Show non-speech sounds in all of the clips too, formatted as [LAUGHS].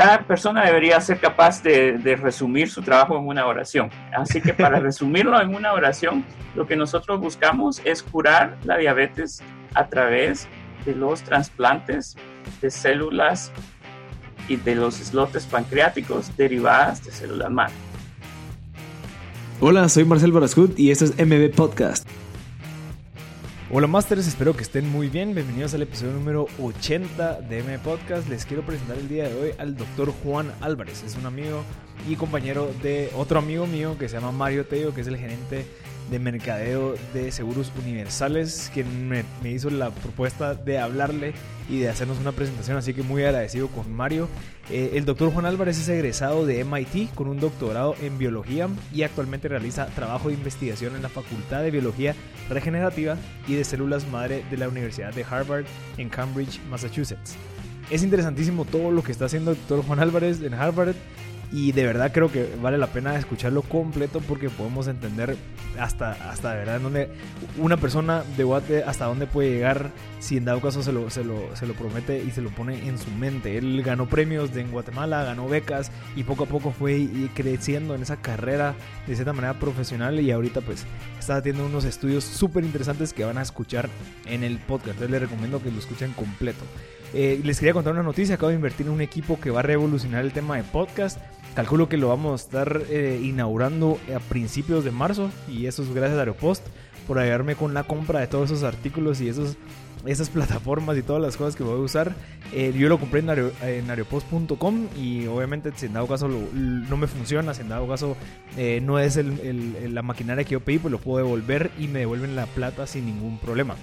cada persona debería ser capaz de, de, resumir su trabajo en una oración. Así que para [LAUGHS] resumirlo en una oración, lo que nosotros buscamos es curar la diabetes a través de los trasplantes de células y de los islotes pancreáticos derivadas de células madre. Hola, soy Marcel Barascut y esto es MB Podcast. Hola Masters, espero que estén muy bien. Bienvenidos al episodio número 80 de M Podcast. Les quiero presentar el día de hoy al doctor Juan Álvarez. Es un amigo y compañero de otro amigo mío que se llama Mario Teo, que es el gerente de mercadeo de seguros universales, quien me, hizo la propuesta de hablarle y de hacernos una presentación, así que muy agradecido con Mario. Eh, el doctor Juan Álvarez es egresado de MIT con un doctorado en biología y actualmente realiza trabajo de investigación en la Facultad de Biología Regenerativa y de Células Madre de la Universidad de Harvard en Cambridge, Massachusetts. Es interesantísimo todo lo que está haciendo el doctor Juan Álvarez en Harvard y de verdad creo que vale la pena escucharlo completo porque podemos entender hasta, hasta de verdad en dónde una persona de Guate hasta dónde puede llegar si en dado caso se lo, se, lo, promete y se lo pone en su mente. Él ganó premios de en Guatemala, ganó becas y poco a poco fue creciendo en esa carrera de cierta manera profesional y ahorita pues está haciendo unos estudios súper interesantes que van a escuchar en el podcast. Entonces les recomiendo que lo escuchen completo. Eh, les quería contar una noticia, acabo de invertir en un equipo que va a revolucionar el tema de podcast Calculo que lo vamos a estar eh, inaugurando a principios de marzo y eso es gracias a Aeropost por ayudarme con la compra de todos esos artículos y esos, esas plataformas y todas las cosas que voy a usar. Eh, yo lo compré en, aeropost.com y obviamente si en dado caso no me funciona, si en dado caso eh, no es la maquinaria que yo pedí, pues lo puedo devolver y me devuelven la plata sin ningún problema.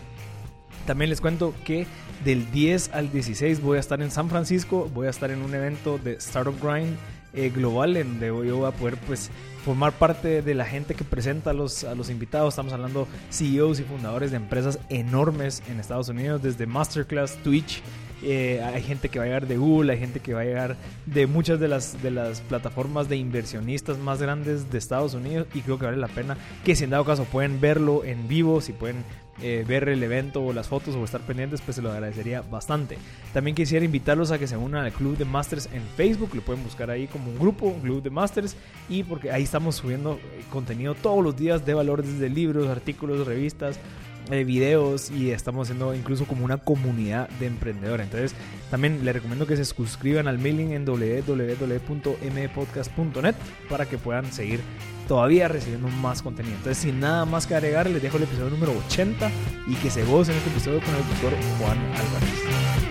También les cuento que del 10 al 16 voy a estar en San Francisco, voy a estar en un evento de Startup Grind eh, global en donde yo voy a poder pues formar parte de la gente que presenta a los, a los invitados. Estamos hablando CEOs y fundadores de empresas enormes en Estados Unidos, desde Masterclass, Twitch. Eh, hay gente que va a llegar de Google, hay gente que va a llegar de muchas de las, de las plataformas de inversionistas más grandes de Estados Unidos y creo que vale la pena que si en dado caso pueden verlo en vivo, si pueden eh, ver el evento o las fotos o estar pendientes, pues se lo agradecería bastante. También quisiera invitarlos a que se unan al Club de Masters en Facebook, lo pueden buscar ahí como un grupo, Club de Masters, y porque ahí estamos subiendo eh, contenido todos los días de valor desde libros, artículos, revistas, eh, videos y estamos haciendo incluso como una comunidad de emprendedores. Entonces, también les recomiendo que se suscriban al mailing en www.mpodcast.net para que puedan seguir todavía recibiendo más contenido. Entonces, sin nada más que agregar, les dejo el episodio número 80 y que se gocen este episodio con el doctor Juan Álvarez.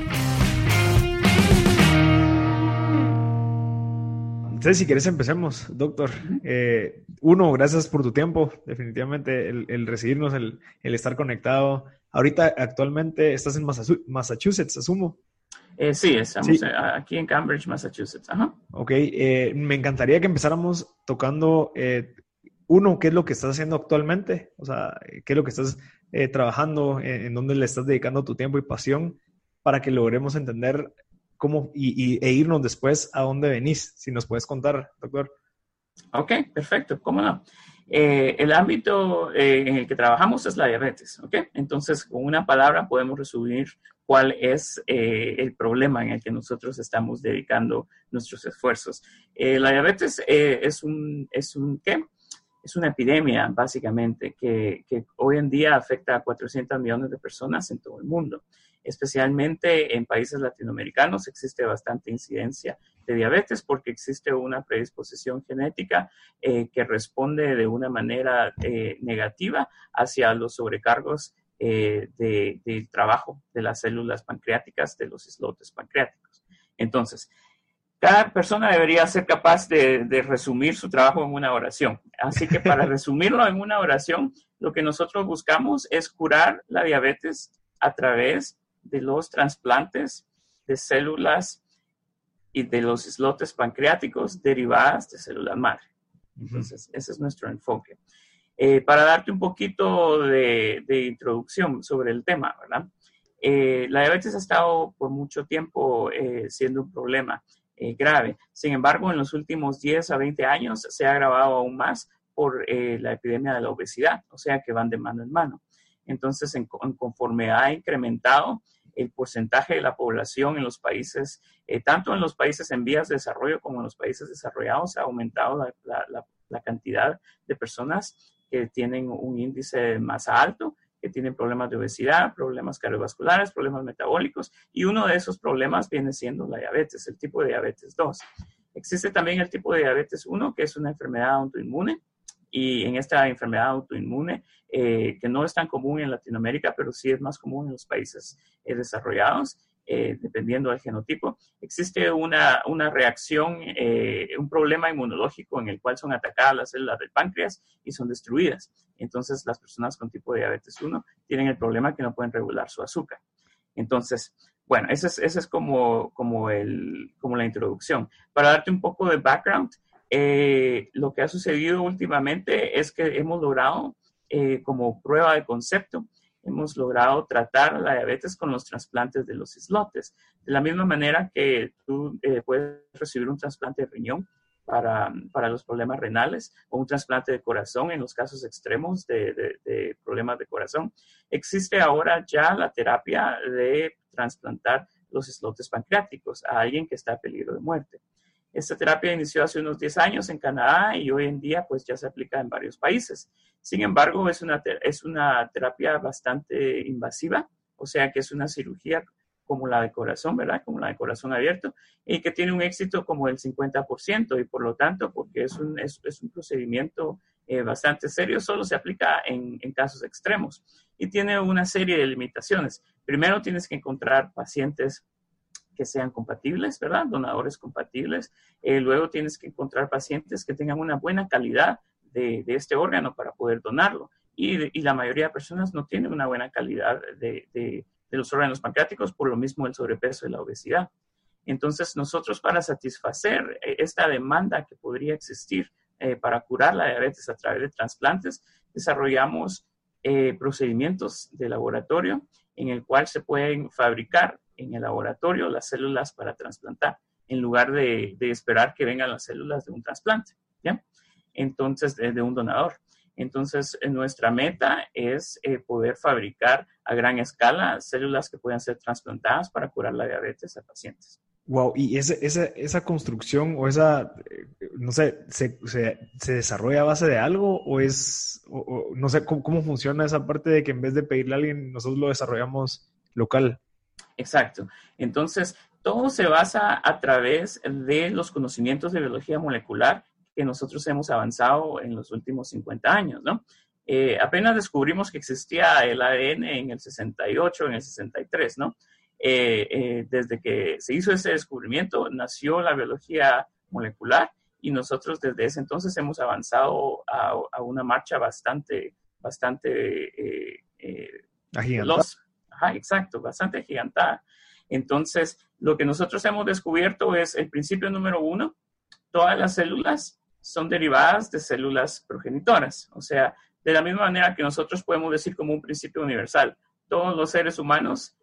Entonces, si quieres, empecemos, doctor. Eh, uno, gracias por tu tiempo, definitivamente, el, recibirnos, el, estar conectado. Ahorita, actualmente, estás en Massachusetts, asumo. Eh, sí, estamos aquí en Cambridge, Massachusetts. Ajá. Ok, eh, me encantaría que empezáramos tocando, eh, uno, ¿qué es lo que estás haciendo actualmente? O sea, ¿qué es lo que estás trabajando? En, dónde le estás dedicando tu tiempo y pasión? Para que logremos entender cómo y, e irnos después a dónde venís. Si nos puedes contar, doctor. Ok, perfecto, cómo no. el ámbito en el que trabajamos es la diabetes, ¿ok? Entonces, con una palabra podemos resumir cuál es eh, el problema en el que nosotros estamos dedicando nuestros esfuerzos. Eh, la diabetes eh, es un, es un, ¿qué? Es una epidemia, básicamente, que, que, hoy en día afecta a 400 millones de personas en todo el mundo. Especialmente en países latinoamericanos existe bastante incidencia de diabetes porque existe una predisposición genética que responde de una manera negativa hacia los sobrecargos eh, del trabajo de las células pancreáticas, de los islotes pancreáticos. Entonces, cada persona debería ser capaz de, resumir su trabajo en una oración. Así que para [LAUGHS] resumirlo en una oración, lo que nosotros buscamos es curar la diabetes a través de los trasplantes de células y de los islotes pancreáticos derivadas de células madre. Entonces, ese es nuestro enfoque. Eh, para darte un poquito de, introducción sobre el tema, ¿verdad? Eh, la diabetes ha estado por mucho tiempo eh, siendo un problema grave. Sin embargo, en los últimos 10 a 20 años se ha agravado aún más por la epidemia de la obesidad, o sea que van de mano en mano. Entonces, en, conforme ha incrementado el porcentaje de la población en los países, eh, tanto en los países en vías de desarrollo como en los países desarrollados, ha aumentado la, cantidad de personas que tienen un índice masa alto, que tienen problemas de obesidad, problemas cardiovasculares, problemas metabólicos, y uno de esos problemas viene siendo la diabetes, el tipo de diabetes 2. Existe también el tipo de diabetes 1, que es una enfermedad autoinmune, y en esta enfermedad autoinmune, eh, que no es tan común en Latinoamérica, pero sí es más común en los países eh, desarrollados, eh, dependiendo del genotipo, existe una, una reacción, un problema inmunológico en el cual son atacadas las células del páncreas y son destruidas. Entonces, las personas con tipo de diabetes 1 tienen el problema que no pueden regular su azúcar. Entonces, bueno, esa es, ese es como, como, el, como la introducción. Para darte un poco de background, eh, lo que ha sucedido últimamente es que hemos logrado, eh, como prueba de concepto, hemos logrado tratar la diabetes con los trasplantes de los islotes. De la misma manera que tú eh, puedes recibir un trasplante de riñón para, para, los problemas renales o un trasplante de corazón en los casos extremos de, de, problemas de corazón. Existe ahora ya la terapia de trasplantar los islotes pancreáticos a alguien que está a peligro de muerte. Esta terapia inició hace unos 10 años en Canadá y hoy en día pues ya se aplica en varios países. Sin embargo, es una, es una terapia bastante invasiva, o sea que es una cirugía como la de corazón, ¿verdad? Como la de corazón abierto, y que tiene un éxito como el 50%, y por lo tanto, porque es un, es, un procedimiento eh, bastante serio, solo se aplica en, casos extremos y tiene una serie de limitaciones. Primero, tienes que encontrar pacientes que sean compatibles, ¿verdad? Donadores compatibles. Eh, luego tienes que encontrar pacientes que tengan una buena calidad de, este órgano para poder donarlo. Y, la mayoría de personas no tienen una buena calidad de, los órganos pancreáticos, por lo mismo el sobrepeso y la obesidad. Entonces, nosotros para satisfacer eh, esta demanda que podría existir eh, para curar la diabetes a través de trasplantes, desarrollamos procedimientos de laboratorio en el cual se pueden fabricar en el laboratorio las células para trasplantar, en lugar de, esperar que vengan las células de un trasplante, ¿ya? Entonces, de, un donador. Entonces, eh, nuestra meta es eh, poder fabricar a gran escala células que puedan ser trasplantadas para curar la diabetes a pacientes. Wow, y esa, esa, construcción o esa, eh, no sé, se, desarrolla a base de algo o es, no sé, ¿cómo, ¿cómo, funciona esa parte de que en vez de pedirle a alguien, nosotros lo desarrollamos local? Exacto. Entonces, todo se basa a través de los conocimientos de biología molecular que nosotros hemos avanzado en los últimos 50 años, ¿no? Eh, apenas descubrimos que existía el ADN en el 68, en el 63, ¿no? Eh, eh, desde que se hizo ese descubrimiento, nació la biología molecular y nosotros desde ese entonces hemos avanzado a, una marcha bastante, bastante eh, Exacto, bastante gigantada. Entonces, lo que nosotros hemos descubierto es el principio número uno, todas las células son derivadas de células progenitoras. O sea, de la misma manera que nosotros podemos decir como un principio universal, todos los seres humanos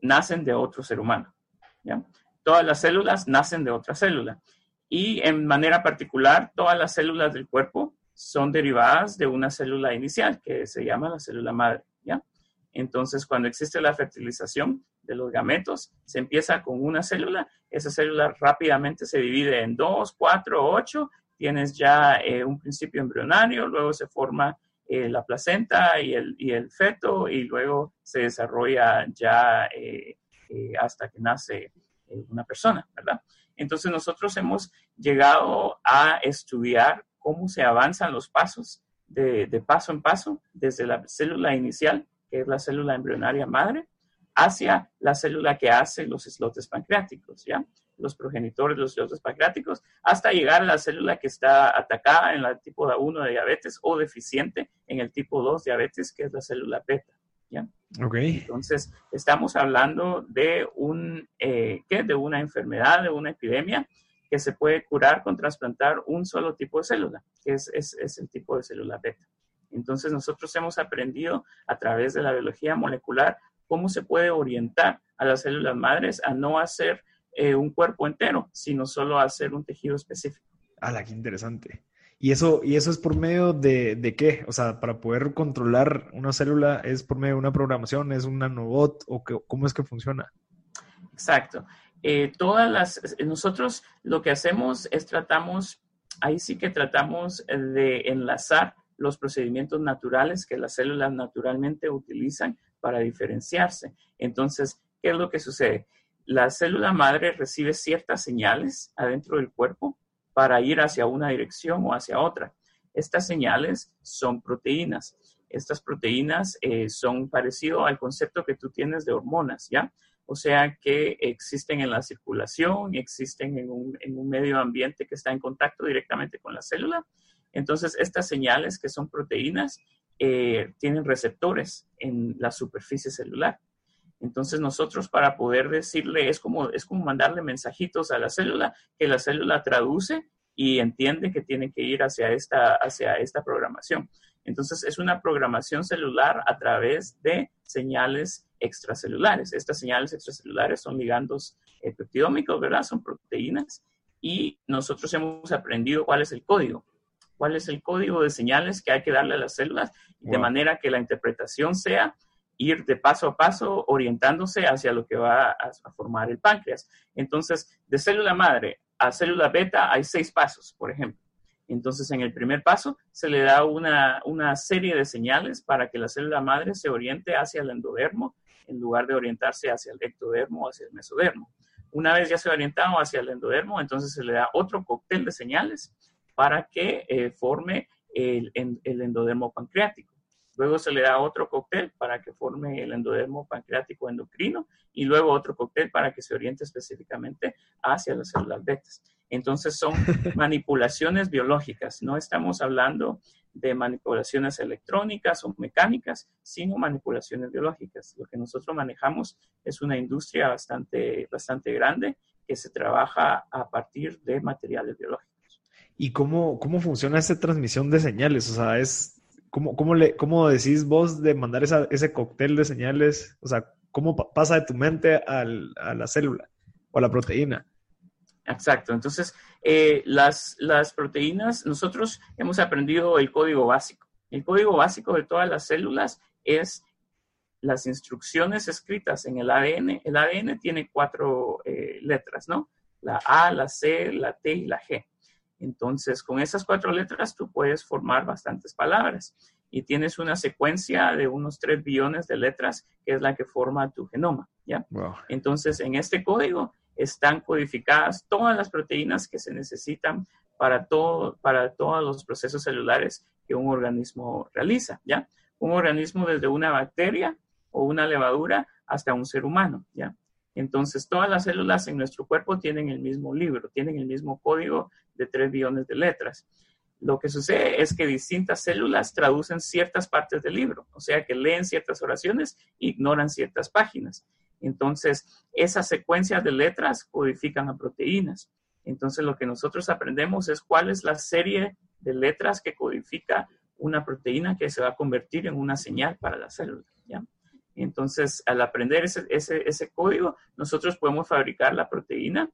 nacen de otro ser humano. ¿ya? Todas las células nacen de otra célula. Y en manera particular, todas las células del cuerpo son derivadas de una célula inicial que se llama la célula madre. Entonces, cuando existe la fertilización de los gametos, se empieza con una célula, esa célula rápidamente se divide en dos, cuatro, ocho, tienes ya eh, un principio embrionario, luego se forma eh, la placenta y el, feto y luego se desarrolla ya eh, hasta que nace una persona, ¿verdad? Entonces nosotros hemos llegado a estudiar cómo se avanzan los pasos de paso en paso desde la célula inicial que es la célula embrionaria madre, hacia la célula que hace los islotes pancreáticos, ¿ya? Los progenitores de los islotes pancreáticos, hasta llegar a la célula que está atacada en el tipo 1 de diabetes o deficiente en el tipo 2 diabetes, que es la célula beta, ¿ya? Ok. Entonces, estamos hablando de, un, eh, ¿qué? de una enfermedad, de una epidemia que se puede curar con trasplantar un solo tipo de célula, que es, es, es el tipo de célula beta. Entonces nosotros hemos aprendido a través de la biología molecular cómo se puede orientar a las células madres a no hacer eh, un cuerpo entero, sino solo hacer un tejido específico. ¡Hala, qué interesante! ¿Y eso, ¿Y eso es por medio de, de, qué? O sea, para poder controlar una célula, ¿es por medio de una programación? ¿Es un nanobot? ¿O cómo es que funciona? Exacto. Eh, todas las, nosotros lo que hacemos es tratamos, ahí sí que tratamos de enlazar los procedimientos naturales que las células naturalmente utilizan para diferenciarse. Entonces, ¿qué es lo que sucede? La célula madre recibe ciertas señales adentro del cuerpo para ir hacia una dirección o hacia otra. Estas señales son proteínas. Estas proteínas eh, son parecido al concepto que tú tienes de hormonas, ¿ya? O sea que existen en la circulación, existen en un, en un medio ambiente que está en contacto directamente con la célula. Entonces, estas señales que son proteínas eh, tienen receptores en la superficie celular. Entonces nosotros para poder decirle, es como, es como mandarle mensajitos a la célula, que la célula traduce y entiende que tiene que ir hacia esta, hacia esta programación. Entonces es una programación celular a través de señales extracelulares. Estas señales extracelulares son ligandos eh, peptidómicos, ¿verdad? Son proteínas y nosotros hemos aprendido cuál es el código cuál es el código de señales que hay que darle a las células, de manera que la interpretación sea ir de paso a paso orientándose hacia lo que va a, formar el páncreas. Entonces, de célula madre a célula beta hay seis pasos, por ejemplo. Entonces, en el primer paso se le da una, una serie de señales para que la célula madre se oriente hacia el endodermo en lugar de orientarse hacia el ectodermo o hacia el mesodermo. Una vez ya se ha orientado hacia el endodermo, entonces se le da otro cóctel de señales para que eh, forme el, endodermo pancreático. Luego se le da otro cóctel para que forme el endodermo pancreático endocrino y luego otro cóctel para que se oriente específicamente hacia las células betas. Entonces son [LAUGHS] manipulaciones biológicas, no estamos hablando de manipulaciones electrónicas o mecánicas, sino manipulaciones biológicas. Lo que nosotros manejamos es una industria bastante, bastante grande que se trabaja a partir de materiales biológicos. ¿Y cómo, cómo funciona esa transmisión de señales? O sea, es ¿cómo, cómo, le, cómo decís vos de mandar ese cóctel de señales? O sea, ¿cómo pasa de tu mente a la célula o a la proteína? Exacto. Entonces, eh, las, las proteínas, nosotros hemos aprendido el código básico. El código básico de todas las células es las instrucciones escritas en el ADN. El ADN tiene cuatro eh, letras, ¿no? La A, la C, la T y la G. Entonces, con esas cuatro letras tú puedes formar bastantes palabras y tienes una secuencia de unos 3 billones de letras que es la que forma tu genoma, ¿ya? Entonces, en este código están codificadas todas las proteínas que se necesitan para, todo, para todos los procesos celulares que un organismo realiza, ¿ya? Un organismo desde una bacteria o una levadura hasta un ser humano, ¿ya? Entonces, todas las células en nuestro cuerpo tienen el mismo libro, tienen el mismo código de 3 billones de letras. Lo que sucede es que distintas células traducen ciertas partes del libro, o sea que leen ciertas oraciones e ignoran ciertas páginas. Entonces, esas secuencias de letras codifican a proteínas. Entonces, lo que nosotros aprendemos es cuál es la serie de letras que codifica una proteína que se va a convertir en una señal para la célula. Entonces, al aprender ese, ese, código, nosotros podemos fabricar la proteína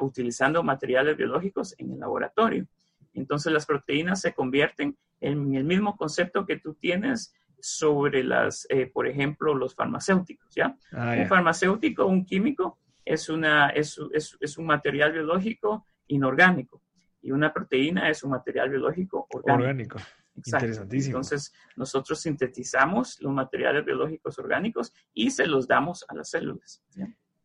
utilizando materiales biológicos en el laboratorio. Entonces, las proteínas se convierten en el mismo concepto que tú tienes sobre las, eh, por ejemplo, los farmacéuticos, ¿ya? Ah, un farmacéutico, un químico, es, una, es, es, es, un material biológico inorgánico y una proteína es un material biológico orgánico. orgánico. Interesantísimo. Entonces, nosotros sintetizamos los materiales biológicos orgánicos y se los damos a las células.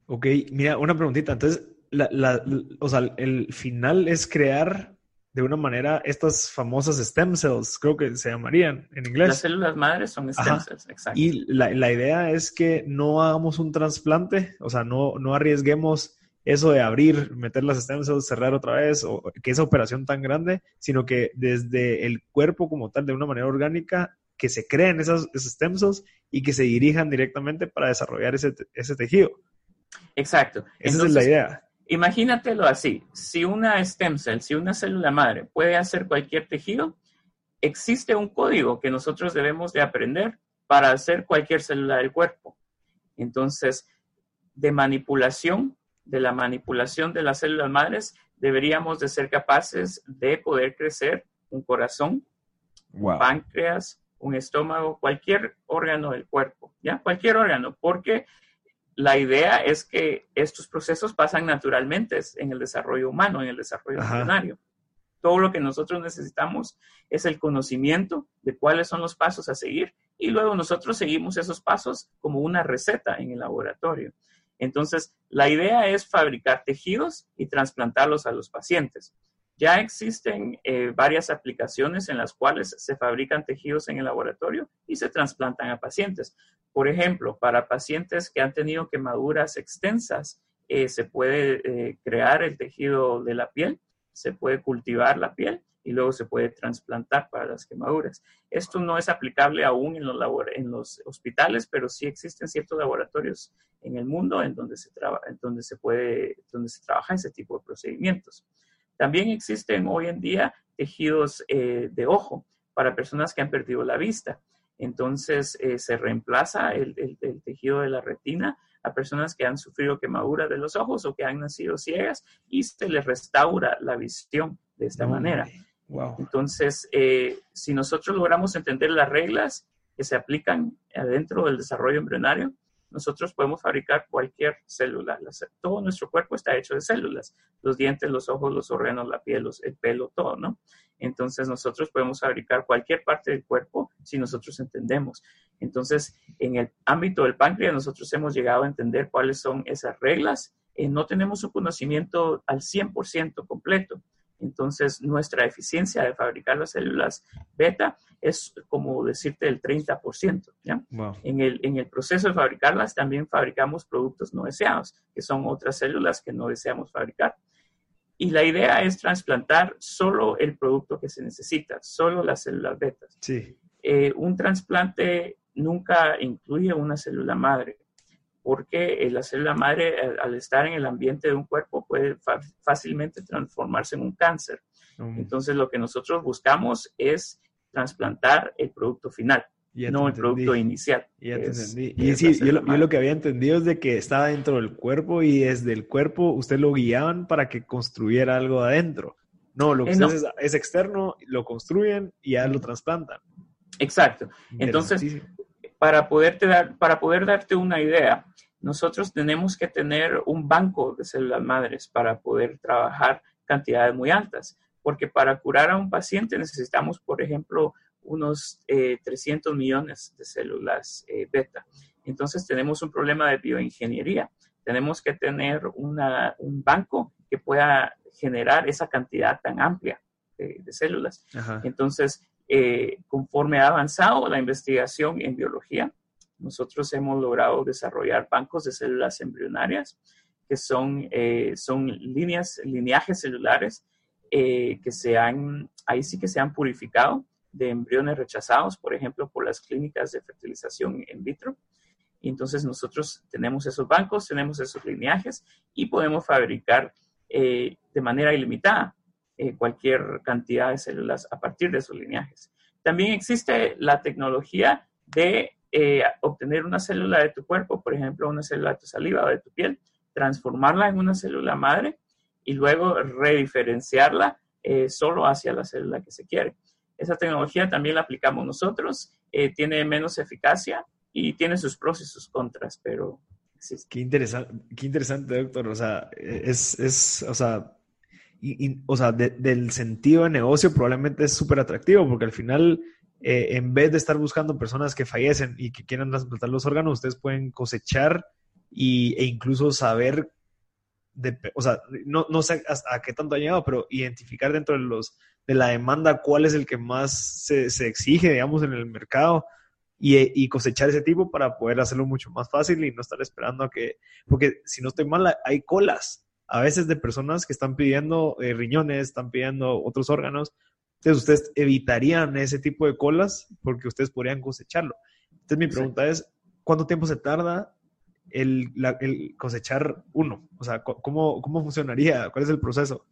Ok, mira, una preguntita. Entonces, la, o sea, el final es crear de una manera estas famosas stem cells, creo que se llamarían en inglés. Las células madres son stem cells, exacto. Y la, la, idea es que no hagamos un trasplante, o sea, no, no arriesguemos eso de abrir, meter las stem cells, cerrar otra vez, o que esa operación tan grande, sino que desde el cuerpo como tal, de una manera orgánica, que se creen esas, stem cells y que se dirijan directamente para desarrollar ese, ese tejido. Exacto. Esa es la idea. Imagínatelo así, si una stem cell, si una célula madre puede hacer cualquier tejido, existe un código que nosotros debemos de aprender para hacer cualquier célula del cuerpo. Entonces, de manipulación de la manipulación de las células madres, deberíamos de ser capaces de poder crecer un corazón, un páncreas, un estómago, cualquier órgano del cuerpo, ¿ya? Cualquier órgano, porque la idea es que estos procesos pasan naturalmente en el desarrollo humano, en el desarrollo embrionario. Todo lo que nosotros necesitamos es el conocimiento de cuáles son los pasos a seguir y luego nosotros seguimos esos pasos como una receta en el laboratorio. Entonces, la idea es fabricar tejidos y trasplantarlos a los pacientes. Ya existen eh, varias aplicaciones en las cuales se fabrican tejidos en el laboratorio y se trasplantan a pacientes. Por ejemplo, para pacientes que han tenido quemaduras extensas, eh, se puede eh, crear el tejido de la piel, se puede cultivar la piel y luego se puede trasplantar para las quemaduras. Esto no es aplicable aún en los, en los hospitales, pero sí existen ciertos laboratorios en el mundo en donde se, en donde se, puede, donde se trabaja ese tipo de procedimientos. También existen hoy en día tejidos eh, de ojo para personas que han perdido la vista. Entonces eh, se reemplaza el, tejido de la retina a personas que han sufrido quemaduras de los ojos o que han nacido ciegas y se les restaura la visión de esta manera. Entonces, eh, si nosotros logramos entender las reglas que se aplican adentro del desarrollo embrionario, nosotros podemos fabricar cualquier célula. Todo nuestro cuerpo está hecho de células. Los dientes, los ojos, los órganos, la piel, el pelo, todo, ¿no? Entonces nosotros podemos fabricar cualquier parte del cuerpo si nosotros entendemos. Entonces, en el ámbito del páncreas, nosotros hemos llegado a entender cuáles son esas reglas. Eh, no tenemos un conocimiento al 100% completo. Entonces, nuestra eficiencia de fabricar las células beta es como decirte el 30%. ¿ya? En, el, en el proceso de fabricarlas también fabricamos productos no deseados, que son otras células que no deseamos fabricar. Y la idea es trasplantar solo el producto que se necesita, solo las células beta. Sí. Eh, un trasplante nunca incluye una célula madre porque la célula madre al estar en el ambiente de un cuerpo puede fácilmente transformarse en un cáncer. Mm. Entonces lo que nosotros buscamos es trasplantar el producto final, no el producto inicial. Ya te entendí. y sí, yo lo, que había entendido es de que estaba dentro del cuerpo y desde el cuerpo usted lo guiaban para que construyera algo adentro. No, lo que eh, es, es, externo, lo construyen y ya lo trasplantan. Exacto. Entonces, para, poderte dar, para poder darte una idea, nosotros tenemos que tener un banco de células madres para poder trabajar cantidades muy altas, porque para curar a un paciente necesitamos, por ejemplo, unos 300 eh, millones de células eh, beta. Entonces tenemos un problema de bioingeniería. Tenemos que tener un banco que pueda generar esa cantidad tan amplia de, células. Entonces, eh, conforme ha avanzado la investigación en biología, nosotros hemos logrado desarrollar bancos de células embrionarias, que son, eh, son líneas, lineajes celulares eh, que se han, ahí sí que se han purificado de embriones rechazados, por ejemplo, por las clínicas de fertilización in vitro. Entonces nosotros tenemos esos bancos, tenemos esos lineajes y podemos fabricar de manera ilimitada cualquier cantidad de células a partir de esos lineajes. También existe la tecnología de eh, obtener una célula de tu cuerpo, por ejemplo, una célula de tu saliva o de tu piel, transformarla en una célula madre y luego rediferenciarla eh, solo hacia la célula que se quiere. Esa tecnología también la aplicamos nosotros, eh, tiene menos eficacia y tiene sus pros y sus contras, pero. Qué interesante, qué interesante, doctor. O sea, es, es o sea, o sea del sentido de negocio probablemente es súper atractivo porque al final eh, en vez de estar buscando personas que fallecen y que quieran trasplantar los órganos, ustedes pueden cosechar y, e incluso saber, de, o sea, no, no sé a, qué tanto ha llegado, pero identificar dentro de, los, de la demanda cuál es el que más se, se exige, digamos, en el mercado. Y, y, cosechar ese tipo para poder hacerlo mucho más fácil y no estar esperando a que, porque si no estoy mal, hay colas a veces de personas que están pidiendo eh, riñones, están pidiendo otros órganos, entonces, ustedes evitarían ese tipo de colas porque ustedes podrían cosecharlo. Entonces, mi pregunta es, ¿cuánto tiempo se tarda el, cosechar uno? O sea, ¿cómo, ¿cómo funcionaría? ¿Cuál es el proceso?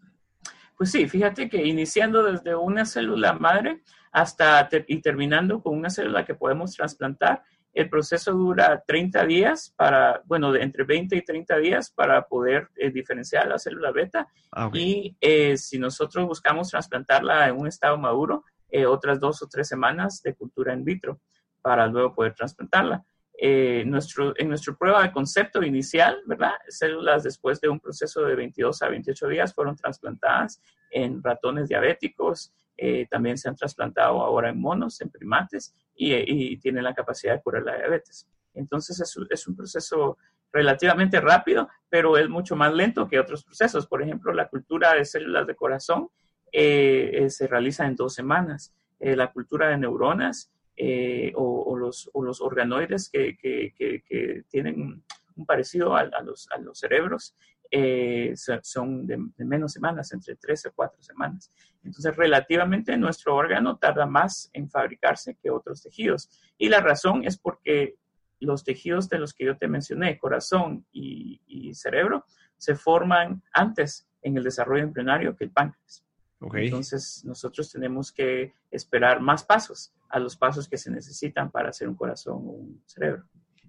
Pues sí, fíjate que iniciando desde una célula madre hasta y terminando con una célula que podemos trasplantar, el proceso dura 30 días para, bueno, de entre 20 y 30 días para poder eh, diferenciar la célula beta. Ah. Y eh, si nosotros buscamos trasplantarla en un estado maduro, eh, otras dos o tres semanas de cultura in vitro para luego poder trasplantarla. Eh, nuestro, en nuestra prueba de concepto inicial, ¿verdad? Células después de un proceso de 22 a 28 días fueron trasplantadas en ratones diabéticos, eh, también se han trasplantado ahora en monos, en primates, y, tienen la capacidad de curar la diabetes. Entonces es, un- es un proceso relativamente rápido, pero es mucho más lento que otros procesos. Por ejemplo, la cultura de células de corazón eh, eh, se realiza en dos semanas. La cultura de neuronas o, los, organoides que tienen un parecido a, a los, a los cerebros eh, so- son de, de menos semanas, entre tres o cuatro semanas. Entonces, relativamente nuestro órgano tarda más en fabricarse que otros tejidos. Y la razón es porque los tejidos de los que yo te mencioné, corazón y, y cerebro, se forman antes en el desarrollo embrionario que el páncreas. Entonces, nosotros tenemos que esperar más pasos a los pasos que se necesitan para hacer un corazón o un cerebro.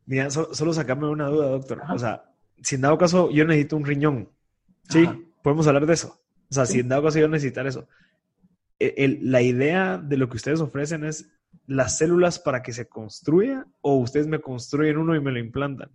Mira, so- solo sacarme una duda, doctor. Ajá. O sea, si en dado caso yo necesito un riñón, ¿sí? Ajá. Podemos hablar de eso. O sea, Sí. si en dado caso yo necesitar eso. E- el- la idea de lo que ustedes ofrecen es las células para que se construya o ustedes me construyen uno y me lo implantan.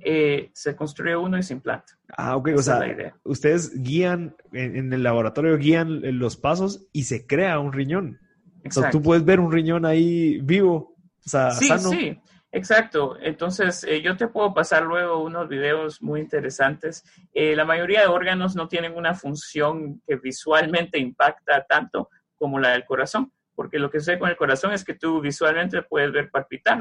Eh, se construye uno y se implanta. Ah, ok. O sea, ustedes guían, en, en el laboratorio guían los pasos y se crea un riñón. O sea, Exacto. tú puedes ver un riñón ahí vivo, o sea, Sí, sano. sí, exacto. Entonces, eh, yo te puedo pasar luego unos videos muy interesantes. Eh, la mayoría de órganos no tienen una función que visualmente impacta tanto como la del corazón, porque lo que sucede con el corazón es que tú visualmente puedes ver.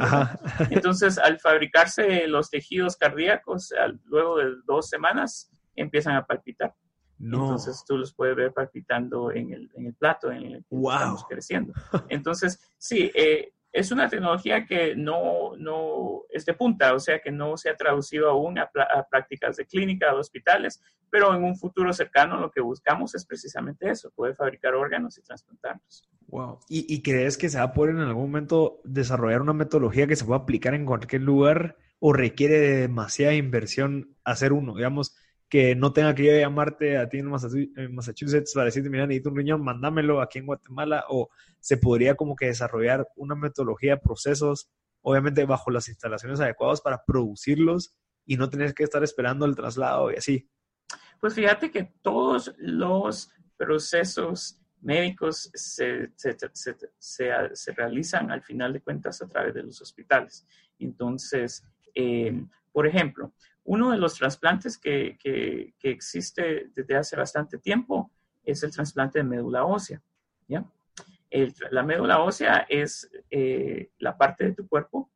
Ajá. [LAUGHS] Entonces, al fabricarse los tejidos cardíacos, al- luego de dos semanas, empiezan a palpitar. No. Entonces tú los puedes ver palpitando en el, en el plato en el que Wow. estamos creciendo. Entonces, sí, eh, es una tecnología que no, no es de punta, o sea que no se ha traducido aún a, prácticas de clínica, de hospitales, pero en un futuro cercano lo que buscamos es precisamente eso, poder fabricar órganos y trasplantarlos. Wow. ¿Y, y crees que se va a poder en algún momento desarrollar una metodología que se pueda aplicar en cualquier lugar o requiere de demasiada inversión hacer uno? Digamos, que no tenga que llamarte a ti en Massachu- en Massachusetts para decirte, mira, necesito un riñón, mándamelo aquí en Guatemala, o se podría como que desarrollar una metodología, procesos, obviamente bajo las instalaciones adecuadas para producirlos y no tener que estar esperando el traslado y así. Pues fíjate que todos los procesos médicos se, se, se, se, se realizan al final de cuentas a través de los hospitales. Entonces, eh, por ejemplo, uno de los trasplantes que, existe desde hace bastante tiempo es el trasplante de médula ósea. la médula ósea es eh, la parte de tu cuerpo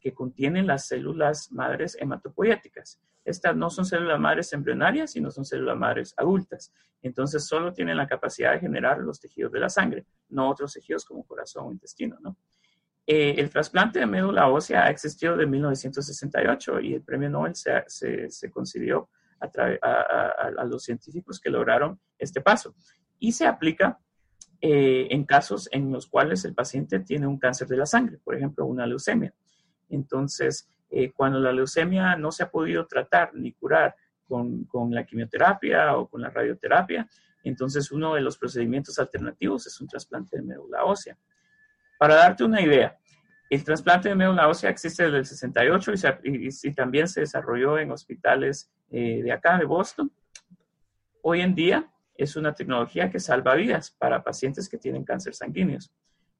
que contiene las células madres hematopoéticas. Estas no son células madres embrionarias, sino son células madres adultas. Entonces, solo tienen la capacidad de generar los tejidos de la sangre, no otros tejidos como corazón o intestino, ¿no? Eh, el trasplante de médula ósea ha existido de 1968 y el premio Nobel se, se, se concedió a, a, a, a, los científicos que lograron este paso. Y se aplica eh, en casos en los cuales el paciente tiene un cáncer de la sangre, por ejemplo, una leucemia. Entonces, eh, cuando la leucemia no se ha podido tratar ni curar con, con, la quimioterapia o con la radioterapia, entonces uno de los procedimientos alternativos es un trasplante de médula ósea. Para darte una idea, el trasplante de médula ósea existe desde el 68 y, se, y, también se desarrolló en hospitales eh, de acá, de Boston. Hoy en día es una tecnología que salva vidas para pacientes que tienen cáncer sanguíneos.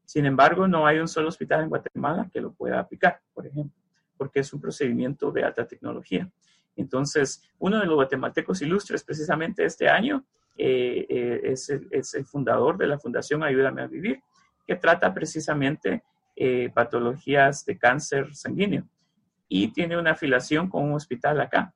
Sin embargo, no hay un solo hospital en Guatemala que lo pueda aplicar, por ejemplo, porque es un procedimiento de alta tecnología. Entonces, uno de los guatemaltecos ilustres precisamente este año eh, eh, es, el, fundador de la Fundación Ayúdame a Vivir, que trata precisamente eh, patologías de cáncer sanguíneo y tiene una afiliación con un hospital acá,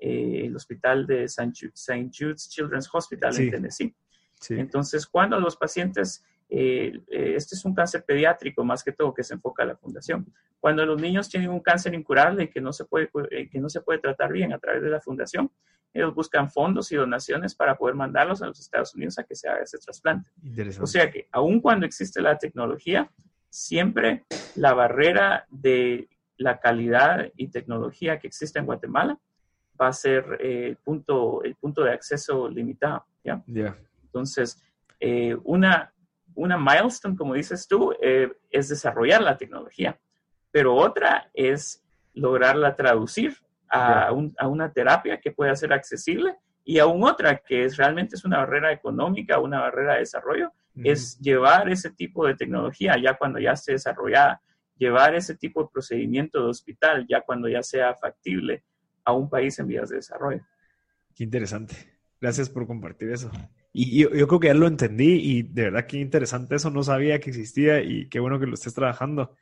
eh, el hospital de St. Jude's Children's Hospital sí. en Tennessee. Sí. Entonces, cuando los pacientes eh, este es un cáncer pediátrico más que todo que se enfoca a la fundación. Cuando los niños tienen un cáncer incurable y que no se puede, que no se puede tratar bien a través de la fundación, ellos buscan fondos y donaciones para poder mandarlos a los Estados Unidos a que se haga ese trasplante. O sea que, aun cuando existe la tecnología, siempre la barrera de la calidad y tecnología que existe en Guatemala va a ser eh, el, punto, el punto de acceso limitado. ¿ya? Entonces, eh, una, una milestone, como dices tú, eh, es desarrollar la tecnología, pero otra es lograrla traducir a, a, una terapia que pueda ser accesible y aún otra que es realmente es una barrera económica, una barrera de desarrollo, es llevar ese tipo de tecnología ya cuando ya esté desarrollada, llevar ese tipo de procedimiento de hospital ya cuando ya sea factible a un país en vías de desarrollo. Qué interesante. Gracias por compartir eso. Y yo, creo que ya lo entendí y de verdad qué interesante eso, no sabía que existía y qué bueno que lo estés trabajando.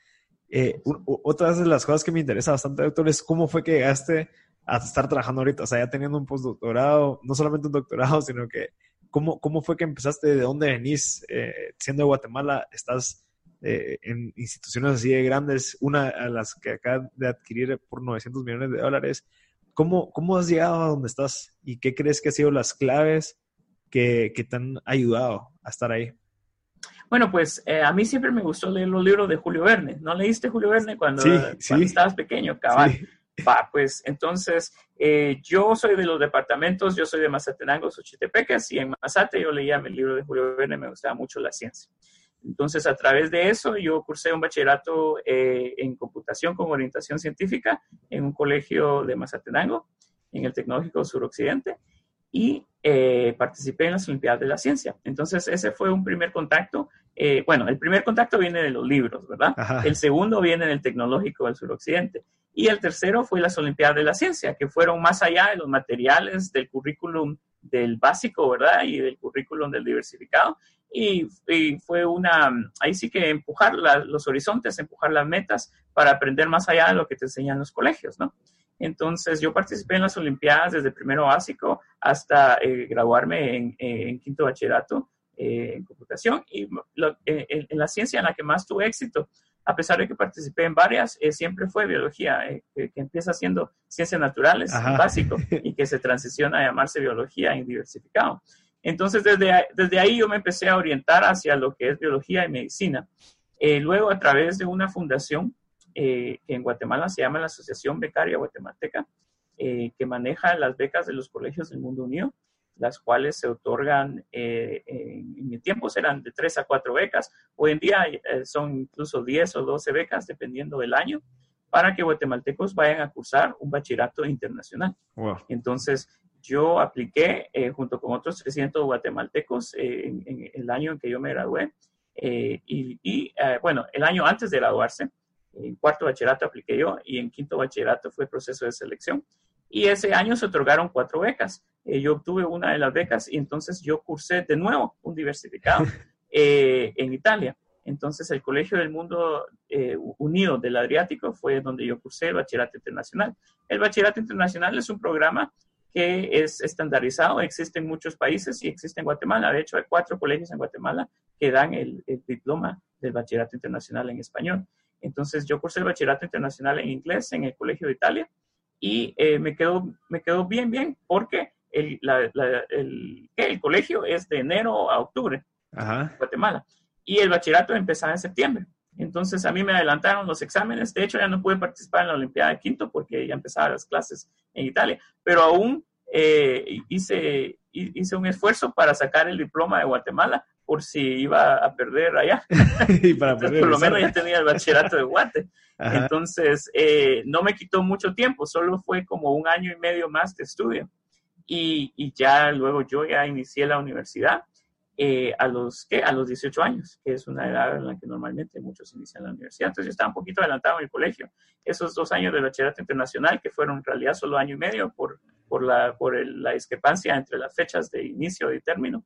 Eh, otra de las cosas que me interesa bastante, doctor, es cómo fue que llegaste a estar trabajando ahorita, o sea, ya teniendo un postdoctorado, no solamente un doctorado, sino que cómo, cómo fue que empezaste, de dónde venís, eh, siendo de Guatemala, estás eh, en instituciones así de grandes, una a las que acaba de adquirir por 900 millones de dólares. ¿Cómo, ¿Cómo has llegado a donde estás y qué crees que han sido las claves que te han ayudado a estar ahí? Bueno, pues eh, a mí siempre me gustó leer los libros de Julio Verne. ¿No leíste Julio Verne cuando, cuando estabas pequeño, cabal? Sí. Va, pues entonces eh, yo soy de los departamentos, yo soy de Mazatenango, Xochitepecas, y en Mazate yo leía el libro de Julio Verne, me gustaba mucho la ciencia. Entonces, a través de eso, yo cursé un bachillerato eh, en computación con orientación científica en un colegio de Mazatenango, en el Tecnológico Suroccidente, y eh, participé en las Olimpiadas de la Ciencia. Entonces, ese fue un primer contacto. bueno, el primer contacto viene de los libros, ¿verdad? El segundo viene del Tecnológico del Suroccidente. Y el tercero fue las Olimpiadas de la Ciencia, que fueron más allá de los materiales del currículum del básico, ¿verdad? Y del currículum del diversificado. Y, fue una, ahí sí que empujar los horizontes, empujar las metas para aprender más allá de lo que te enseñan los colegios, ¿no? Entonces yo participé en las Olimpiadas desde primero básico hasta eh, graduarme en, quinto bachillerato eh, en computación y en la ciencia en la que más tuve éxito a pesar de que participé en varias, eh, siempre fue biología, eh, que, empieza siendo ciencias naturales, básico, y que se transiciona a llamarse biología en diversificado. Entonces, desde, desde ahí yo me empecé a orientar hacia lo que es biología y medicina. Eh, luego, a través de una fundación que en Guatemala se llama la Asociación Becaria Guatemalteca, que maneja las becas de los colegios del mundo unido, las cuales se otorgan, eh, en, mi tiempo eran de 3 a 4 becas, hoy en día eh, son incluso 10 o 12 becas, dependiendo del año, para que guatemaltecos vayan a cursar un bachillerato internacional. Entonces, yo apliqué eh, junto con otros 300 guatemaltecos en, el año en que yo me gradué. y, y bueno, el año antes de graduarse, en cuarto bachillerato apliqué yo y en quinto bachillerato fue el proceso de selección y ese año se otorgaron cuatro becas. Eh, yo obtuve una de las becas y entonces yo cursé de nuevo un diversificado [LAUGHS] eh, en Italia. Entonces el Colegio del Mundo eh, Unido del Adriático fue donde yo cursé el Bachillerato Internacional. El Bachillerato Internacional es un programa que es estandarizado, existe en muchos países y existe en Guatemala. De hecho, hay cuatro colegios en Guatemala que dan el, el diploma del Bachillerato Internacional en español. Entonces yo cursé el Bachillerato Internacional en inglés en el Colegio de Italia y eh, me, quedó, me quedó bien, bien, porque el, el, colegio es de enero a octubre, en Guatemala, y el bachillerato empezaba en septiembre. Entonces a mí me adelantaron los exámenes, de hecho ya no pude participar en la Olimpiada de Quinto porque ya empezaban las clases en Italia, pero aún eh, hice, hice un esfuerzo para sacar el diploma de Guatemala por si iba a perder allá. [LAUGHS] y para por lo menos ya tenía el bachillerato de Guate. Entonces, eh, no me quitó mucho tiempo, solo fue como un año y medio más de estudio. Y, y ya luego yo ya inicié la universidad eh, a los ¿qué? a los 18 años, que es una edad en la que normalmente muchos inician la universidad. Entonces yo estaba un poquito adelantado en el colegio. Esos dos años de bachillerato internacional, que fueron en realidad solo año y medio por, por, la, por la discrepancia entre las fechas de inicio y término,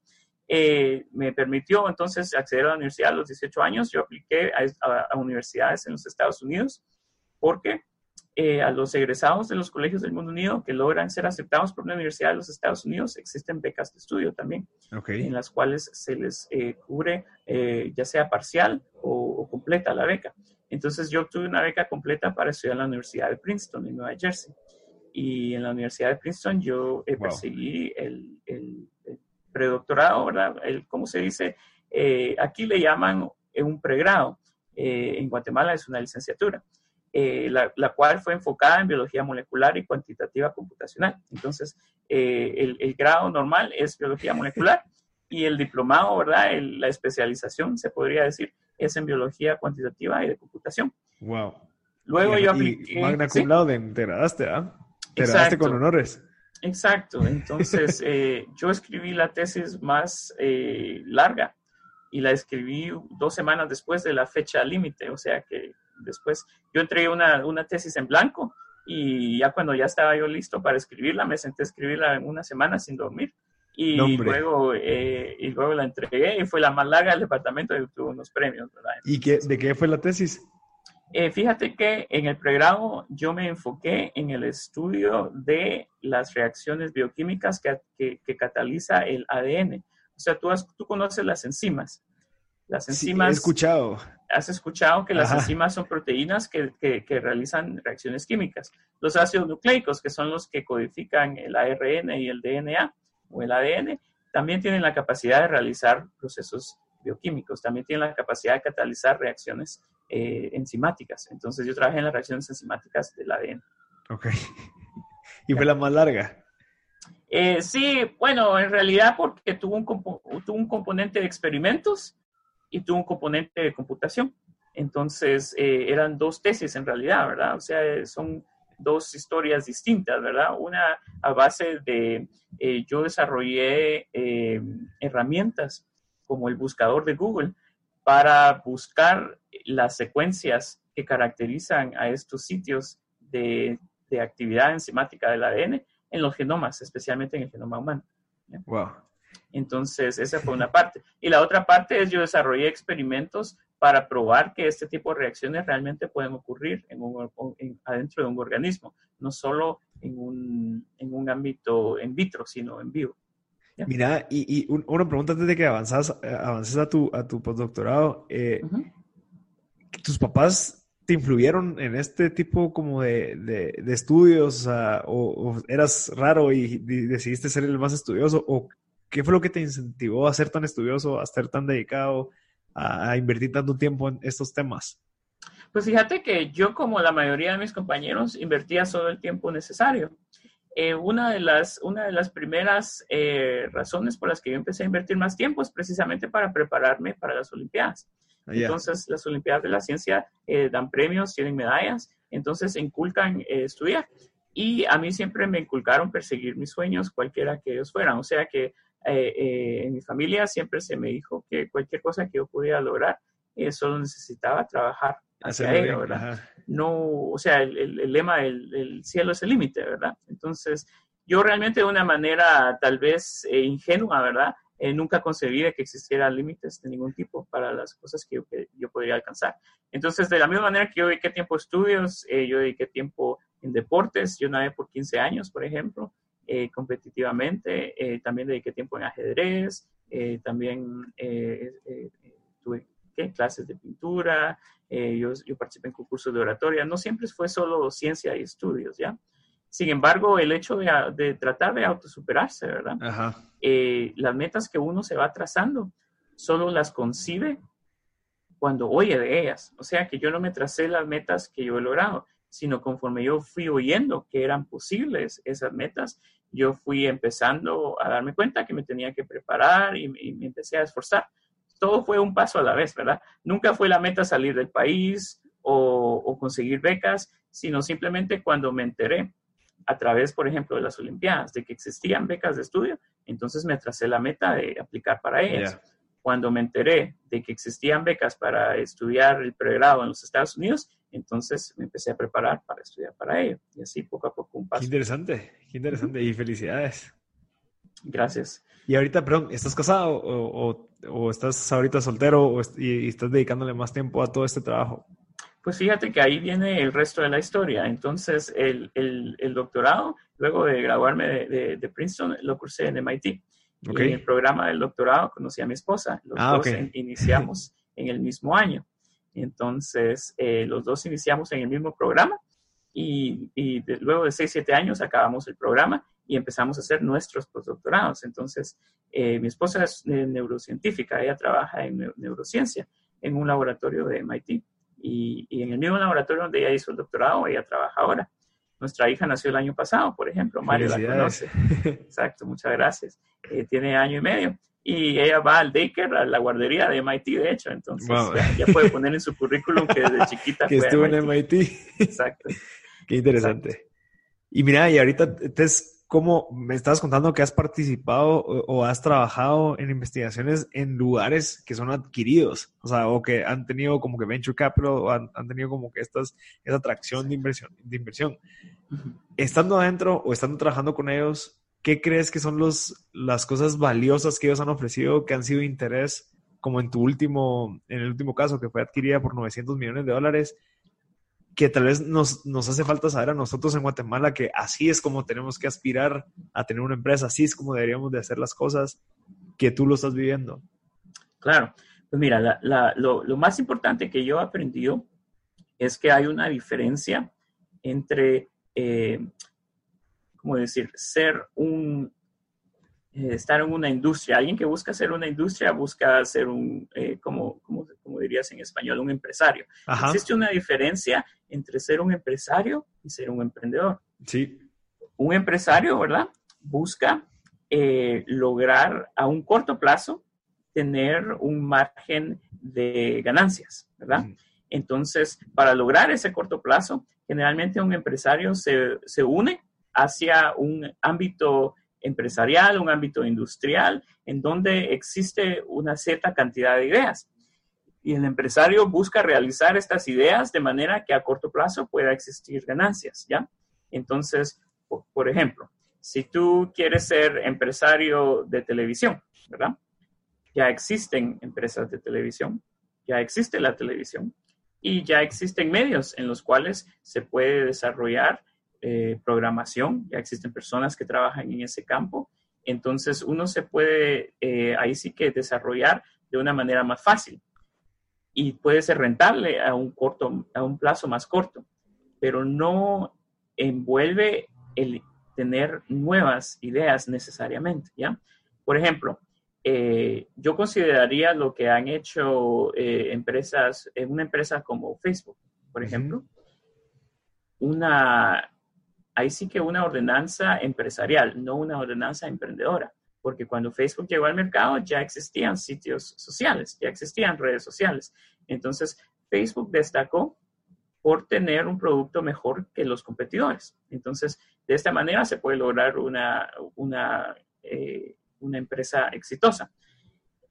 eh, me permitió entonces acceder a la universidad a los 18 años. Yo apliqué a, universidades en los Estados Unidos porque eh, a los egresados de los colegios del mundo unido que logran ser aceptados por una universidad de los Estados Unidos existen becas de estudio también, en las cuales se les eh, cubre ya sea parcial o, completa la beca. Entonces yo obtuve una beca completa para estudiar en la Universidad de Princeton en Nueva Jersey. Y en la Universidad de Princeton yo perseguí el, el predoctorado, ¿verdad? El, ¿Cómo se dice? Eh, aquí le llaman un pregrado. en Guatemala es una licenciatura. la, la, cual fue enfocada en biología molecular y cuantitativa computacional. Entonces, el, el, grado normal es biología molecular [LAUGHS] y el diplomado, ¿verdad? la especialización, se podría decir, es en biología cuantitativa y de computación. Wow. Luego yo apliqué. magna cum laude, te graduaste, ¿ah? Te graduaste con honores. Exacto. Entonces, [LAUGHS] eh, yo escribí la tesis más eh, larga y la escribí dos semanas después de la fecha límite. O sea que después yo entregué una, una tesis en blanco y ya cuando ya estaba yo listo para escribirla, me senté a escribirla en una semana sin dormir y, luego, eh, y luego la entregué y fue la más larga del departamento y obtuvo unos premios. ¿verdad? ¿Y qué, de qué fue la tesis? Eh, fíjate que en el pregrado yo me enfoqué en el estudio de las reacciones bioquímicas que, que, cataliza el ADN. O sea, tú, tú conoces las enzimas. Las enzimas... he escuchado. Has escuchado que las enzimas son proteínas que, que, realizan reacciones químicas. Los ácidos nucleicos, que son los que codifican el ARN y el DNA, o el ADN, también tienen la capacidad de realizar procesos bioquímicos, también tienen la capacidad de catalizar reacciones eh, enzimáticas. Entonces yo trabajé en las reacciones enzimáticas del ADN. Ok. [LAUGHS] ¿Y fue la más larga? Eh, sí, bueno, en realidad porque tuvo un, tuvo un componente de experimentos y tuvo un componente de computación. Entonces eh, eran dos tesis en realidad, ¿verdad? O sea, son dos historias distintas, ¿verdad? Una a base de, eh, yo desarrollé herramientas como el buscador de Google para buscar las secuencias que caracterizan a estos sitios de, de actividad enzimática del ADN en los genomas, especialmente en el genoma humano. Wow. Entonces, esa fue una parte. Y la otra parte es yo desarrollé experimentos para probar que este tipo de reacciones realmente pueden ocurrir en adentro de un organismo, no solo en un, en un ámbito en vitro, sino en vivo. Mira, y, y, una pregunta antes de que avanzas, eh, avances a tu, a tu postdoctorado. Eh, ¿Tus papás te influyeron en este tipo como de, de, estudios? O, eras raro y, decidiste ser el más estudioso? ¿O qué fue lo que te incentivó a ser tan estudioso, a ser tan dedicado? a, invertir tanto tiempo en estos temas? Pues fíjate que yo, como la mayoría de mis compañeros, invertía solo el tiempo necesario. Eh, una, de las, una de las primeras eh, razones por las que yo empecé a invertir más tiempo es precisamente para prepararme para las Olimpiadas. Ah, entonces, las Olimpiadas de la Ciencia eh, dan premios, tienen medallas, entonces inculcan estudiar. Y a mí siempre me inculcaron perseguir mis sueños, cualquiera que ellos fueran. O sea que eh, eh, en mi familia siempre se me dijo que cualquier cosa que yo pudiera lograr, eh, solo necesitaba trabajar hacia ello, ¿verdad? No, o sea, el, lema del cielo es el límite, ¿verdad? Entonces, yo realmente de una manera tal vez ingenua, ¿verdad? nunca concebí que existieran límites de ningún tipo para las cosas que yo, que yo, podría alcanzar. Entonces, de la misma manera que yo dediqué tiempo a estudios, yo dediqué tiempo en deportes, yo nadé por 15 años, por ejemplo, eh, competitivamente. Eh, también dediqué tiempo en ajedrez, eh, también tuve clases de pintura, yo, yo, participé en concursos de oratoria. No siempre fue solo ciencia y estudios, ¿ya? Sin embargo, el hecho de, de tratar de autosuperarse, ¿verdad? las metas que uno se va trazando, solo las concibe cuando oye de ellas. O sea que yo no me tracé las metas que yo he logrado, sino conforme yo fui oyendo que eran posibles esas metas, yo fui empezando a darme cuenta que me tenía que preparar y, me empecé a esforzar. Todo fue un paso a la vez, ¿verdad? Nunca fue la meta salir del país o, conseguir becas, sino simplemente cuando me enteré a través, por ejemplo, de las Olimpiadas, de que existían becas de estudio, entonces me tracé la meta de aplicar para ellas. Cuando me enteré de que existían becas para estudiar el pregrado en los Estados Unidos, entonces me empecé a preparar para estudiar para ello. Y así poco a poco un paso. Qué interesante, qué interesante. Y felicidades. Gracias. Y ahorita, perdón, ¿estás casado o, o, estás ahorita soltero y, estás dedicándole más tiempo a todo este trabajo? Pues fíjate que ahí viene el resto de la historia. Entonces, el, el, el doctorado, luego de graduarme de, de, Princeton, lo cursé en MIT. Y en el programa del doctorado conocí a mi esposa. Los ah, dos iniciamos en el mismo año. Entonces, eh, los dos iniciamos en el mismo programa y, luego de 6, 7 años acabamos el programa y empezamos a hacer nuestros postdoctorados. Entonces, eh, mi esposa es neurocientífica, ella trabaja en neurociencia en un laboratorio de MIT. Y, en el mismo laboratorio donde ella hizo el doctorado, ella trabaja ahora. Nuestra hija nació el año pasado, por ejemplo, Mario la conoce. [LAUGHS] Exacto, muchas gracias. Eh, tiene año y medio y ella va al daycare, a la guardería de MIT, de hecho, entonces ya, puede poner en su currículum que desde chiquita [LAUGHS] que estuvo en MIT. Exacto. [LAUGHS] Qué interesante. Y mira, y ahorita, Tess, ¿cómo me estabas contando que has participado o, has trabajado en investigaciones en lugares que son adquiridos? O sea, o que han tenido como que venture capital o han, tenido como que estas, esa atracción de inversión. De inversión. Estando adentro o estando trabajando con ellos, ¿qué crees que son los, las cosas valiosas que ellos han ofrecido que han sido interés, como en tu último, en el último caso, que fue adquirida por 900 millones de dólares, que tal vez nos, nos hace falta saber a nosotros en Guatemala que así es como tenemos que aspirar a tener una empresa, así es como deberíamos de hacer las cosas, que tú lo estás viviendo? Claro, pues mira, lo, más importante que yo he aprendido es que hay una diferencia entre eh, como decir, ser un, eh, estar en una industria. Alguien que busca ser una industria busca ser un, eh, como, como, dirías en español, un empresario. Existe una diferencia entre ser un empresario y ser un emprendedor. Sí. Un empresario, ¿verdad? Busca eh, lograr a un corto plazo tener un margen de ganancias, ¿verdad? Entonces, para lograr ese corto plazo, generalmente un empresario se, se une hacia un ámbito empresarial, un ámbito industrial, en donde existe una cierta cantidad de ideas. Y el empresario busca realizar estas ideas de manera que a corto plazo pueda existir ganancias, ¿ya? Entonces, por, ejemplo, si tú quieres ser empresario de televisión, ¿verdad? Ya existen empresas de televisión, ya existe la televisión y ya existen medios en los cuales se puede desarrollar eh, programación, ya existen personas que trabajan en ese campo, entonces uno se puede eh, ahí sí que desarrollar de una manera más fácil y puede ser rentable a un corto, a un plazo más corto, pero no envuelve el tener nuevas ideas necesariamente, ¿ya? Por ejemplo, eh, yo consideraría lo que han hecho empresas, una empresa como Facebook, por ejemplo, una ahí sí que una ordenanza empresarial, no una ordenanza emprendedora, porque cuando Facebook llegó al mercado ya existían sitios sociales, ya existían redes sociales. Entonces, Facebook destacó por tener un producto mejor que los competidores. Entonces, de esta manera se puede lograr una, una, eh, una empresa exitosa.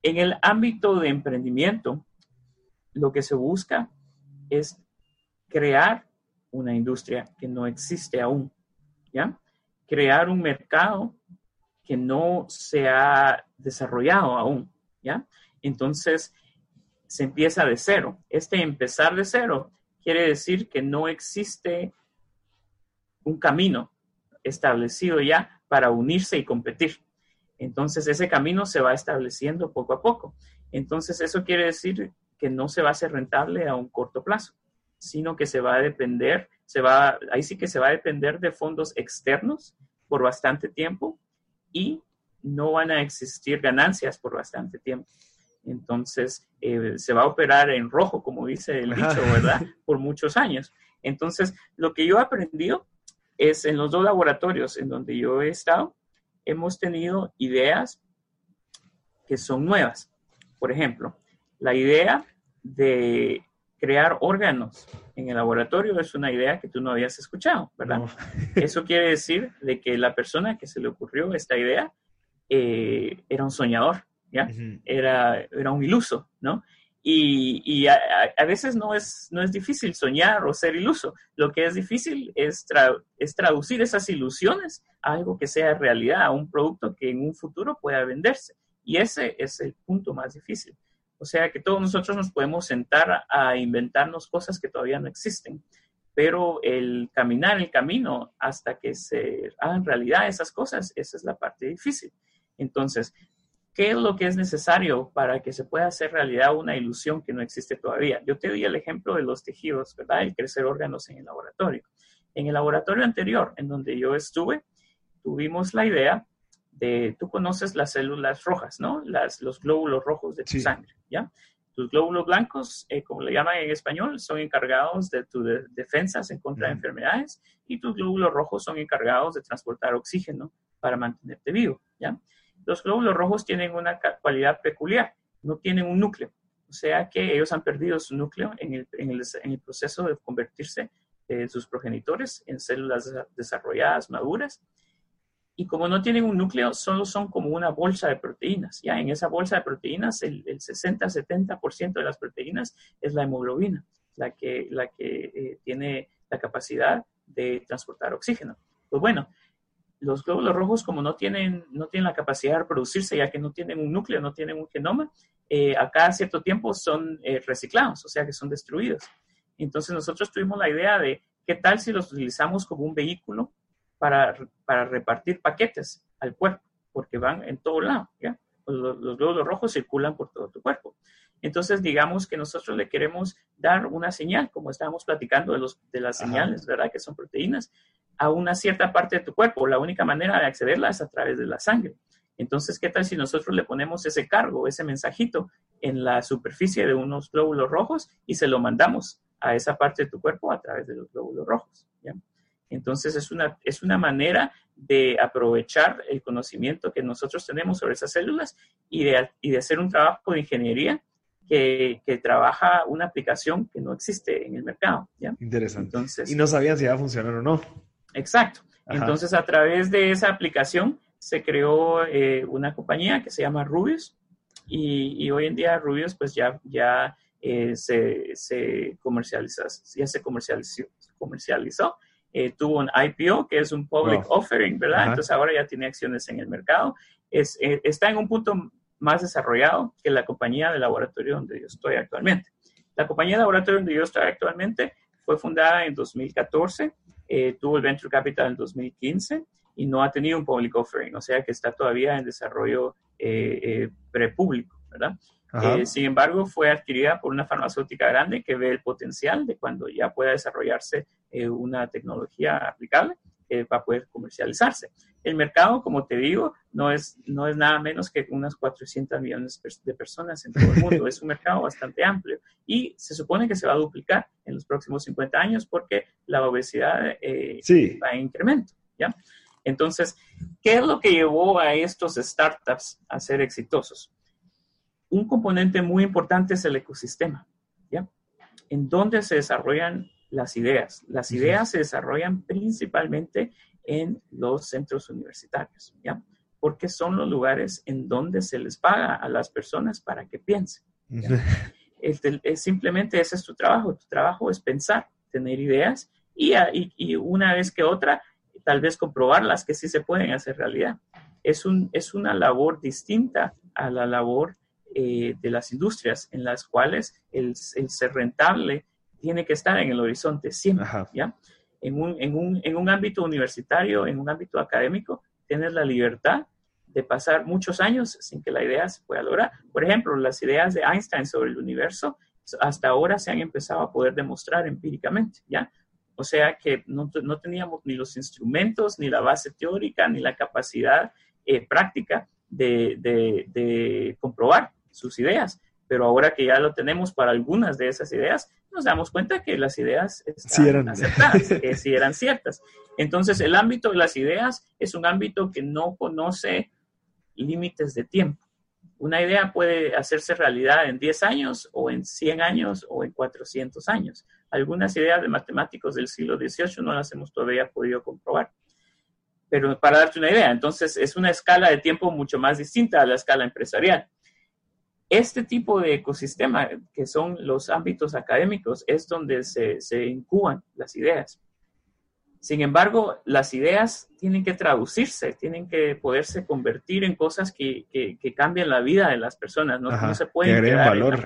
En el ámbito de emprendimiento, lo que se busca es crear una industria que no existe aún. ¿Ya? Crear un mercado que no se ha desarrollado aún, ¿ya? Entonces, se empieza de cero. Este empezar de cero quiere decir que no existe un camino establecido ya para unirse y competir. Entonces, ese camino se va estableciendo poco a poco. Entonces, eso quiere decir que no se va a hacer rentable a un corto plazo, sino que se va a depender se va, ahí sí que se va a depender de fondos externos por bastante tiempo y no van a existir ganancias por bastante tiempo. Entonces, eh, se va a operar en rojo, como dice el dicho, ¿verdad? Por muchos años. Entonces, lo que yo he aprendido es en los dos laboratorios en donde yo he estado, hemos tenido ideas que son nuevas. Por ejemplo, la idea de crear órganos en el laboratorio es una idea que tú no habías escuchado, ¿verdad? [LAUGHS] Eso quiere decir de que la persona que se le ocurrió esta idea eh, era un soñador, ¿ya? era, era un iluso, ¿no? Y, a, veces no es, no es difícil soñar o ser iluso. Lo que es difícil es, es traducir esas ilusiones a algo que sea realidad, a un producto que en un futuro pueda venderse. Y ese es el punto más difícil. O sea que todos nosotros nos podemos sentar a inventarnos cosas que todavía no existen, pero el caminar el camino hasta que se hagan realidad esas cosas, esa es la parte difícil. Entonces, ¿qué es lo que es necesario para que se pueda hacer realidad una ilusión que no existe todavía? Yo te di el ejemplo de los tejidos, ¿verdad? El crecer órganos en el laboratorio. En el laboratorio anterior, en donde yo estuve, tuvimos la idea tú conoces las células rojas, ¿no? Las, los glóbulos rojos de tu sangre, ¿ya? Tus glóbulos blancos, eh, como le llaman en español, son encargados de tus defensas en contra de enfermedades y tus glóbulos rojos son encargados de transportar oxígeno para mantenerte vivo. ¿ya? Los glóbulos rojos tienen una cualidad peculiar, no tienen un núcleo, o sea que ellos han perdido su núcleo en el, en el, en el proceso de convertirse eh, sus progenitores en células desarrolladas maduras y como no tienen un núcleo, solo son como una bolsa de proteínas. Ya en esa bolsa de proteínas, el, 60-70% de las proteínas es la hemoglobina, la que, la que eh, tiene la capacidad de transportar oxígeno. Pues bueno, los glóbulos rojos, como no tienen, no tienen la capacidad de reproducirse, ya que no tienen un núcleo, no tienen un genoma, eh, a cada cierto tiempo son eh, reciclados, o sea que son destruidos. Entonces nosotros tuvimos la idea de qué tal si los utilizamos como un vehículo para, para repartir paquetes al cuerpo, porque van en todo lado, ¿ya? Pues los, los glóbulos rojos circulan por todo tu cuerpo. Entonces, digamos que nosotros le queremos dar una señal, como estábamos platicando de, los, de las señales, ¿verdad? Que son proteínas, a una cierta parte de tu cuerpo. La única manera de accederla es a través de la sangre. Entonces, ¿qué tal si nosotros le ponemos ese cargo, ese mensajito en la superficie de unos glóbulos rojos y se lo mandamos a esa parte de tu cuerpo a través de los glóbulos rojos? ¿ya? Entonces es una, es una manera de aprovechar el conocimiento que nosotros tenemos sobre esas células y de, y de hacer un trabajo de ingeniería que, que, trabaja una aplicación que no existe en el mercado. ¿ya? Interesante. Entonces, y no sabían si iba a funcionar o no. Exacto. Entonces, a través de esa aplicación se creó eh, una compañía que se llama Rubius y, y, hoy en día Rubius pues ya, ya eh, se, se, comercializa, ya se comercializó, comercializó eh, tuvo un IPO, que es un public offering, ¿verdad? Entonces ahora ya tiene acciones en el mercado. Es, eh, está en un punto más desarrollado que la compañía de laboratorio donde yo estoy actualmente. La compañía de laboratorio donde yo estoy actualmente fue fundada en 2014, eh, tuvo el venture capital en 2015 y no ha tenido un public offering, o sea que está todavía en desarrollo prepúblico, ¿verdad? Eh, sin embargo, fue adquirida por una farmacéutica grande que ve el potencial de cuando ya pueda desarrollarse eh, una tecnología aplicable eh, para poder comercializarse. El mercado, como te digo, no es, no es nada menos que unas 400 millones de personas en todo el mundo. [LAUGHS] es un mercado bastante amplio y se supone que se va a duplicar en los próximos 50 años porque la obesidad va en incremento. ¿ya? Entonces, ¿qué es lo que llevó a estos startups a ser exitosos? Un componente muy importante es el ecosistema, ¿ya? En donde se desarrollan las ideas. Las ideas se desarrollan principalmente en los centros universitarios, ¿ya? Porque son los lugares en donde se les paga a las personas para que piensen. es, simplemente ese es tu trabajo. Tu trabajo es pensar, tener ideas y, y, una vez que otra, tal vez comprobarlas que sí se pueden hacer realidad. Es, un, es una labor distinta a la labor eh, de las industrias en las cuales el, ser rentable tiene que estar en el horizonte siempre, ¿ya? En un, en, un, en un ámbito universitario, en un ámbito académico, tienes la libertad de pasar muchos años sin que la idea se pueda lograr. Por ejemplo, las ideas de Einstein sobre el universo hasta ahora se han empezado a poder demostrar empíricamente, ¿ya? O sea que no, no teníamos ni los instrumentos, ni la base teórica, ni la capacidad eh, práctica de, de, de, comprobar sus ideas. Pero ahora que ya lo tenemos para algunas de esas ideas, nos damos cuenta que las ideas están eran. aceptadas, que sí eran ciertas. Entonces, el ámbito de las ideas es un ámbito que no conoce límites de tiempo. Una idea puede hacerse realidad en 10 años o en 100 años o en 400 años. Algunas ideas de matemáticos del siglo XVIII no las hemos todavía podido comprobar. Pero para darte una idea, entonces es una escala de tiempo mucho más distinta a la escala empresarial. Este tipo de ecosistema, que son los ámbitos académicos, es donde se, se incuban las ideas. Sin embargo, las ideas tienen que traducirse, tienen que poderse convertir en cosas que, que, cambien la vida de las personas, no, se pueden quedar valor.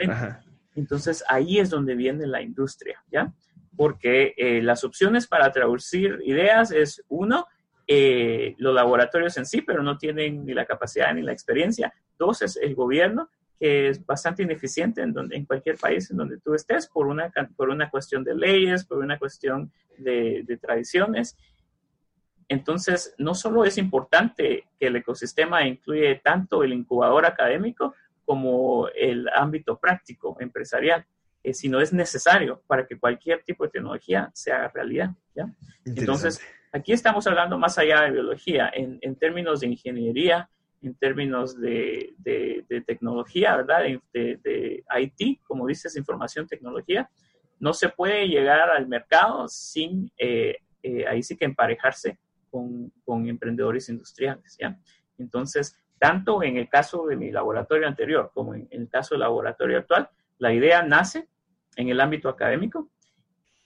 Entonces, ahí es donde viene la industria, ¿ya? Porque eh, las opciones para traducir ideas es, uno, eh, los laboratorios en sí, pero no tienen ni la capacidad ni la experiencia. Dos, es el gobierno, que es bastante ineficiente en, donde, en cualquier país en donde tú estés por una, por una cuestión de leyes, por una cuestión de, de tradiciones. Entonces, no solo es importante que el ecosistema incluye tanto el incubador académico como el ámbito práctico empresarial, eh, sino es necesario para que cualquier tipo de tecnología se haga realidad. ¿ya? Entonces, aquí estamos hablando más allá de biología, en, en términos de ingeniería, en términos de, de, tecnología, ¿verdad? De, de, IT, como dices, información, tecnología. No se puede llegar al mercado sin, eh, eh, ahí sí que emparejarse con, con, emprendedores industriales, ¿ya? Entonces, tanto en el caso de mi laboratorio anterior como en, el caso del laboratorio actual, la idea nace en el ámbito académico,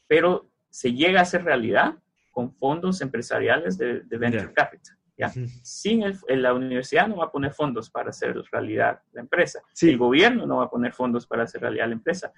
pero se llega a hacer realidad con fondos empresariales de, venture capital. ¿Ya? Sin el, la universidad no va a poner fondos para hacer realidad la empresa. El gobierno no va a poner fondos para hacer realidad la empresa,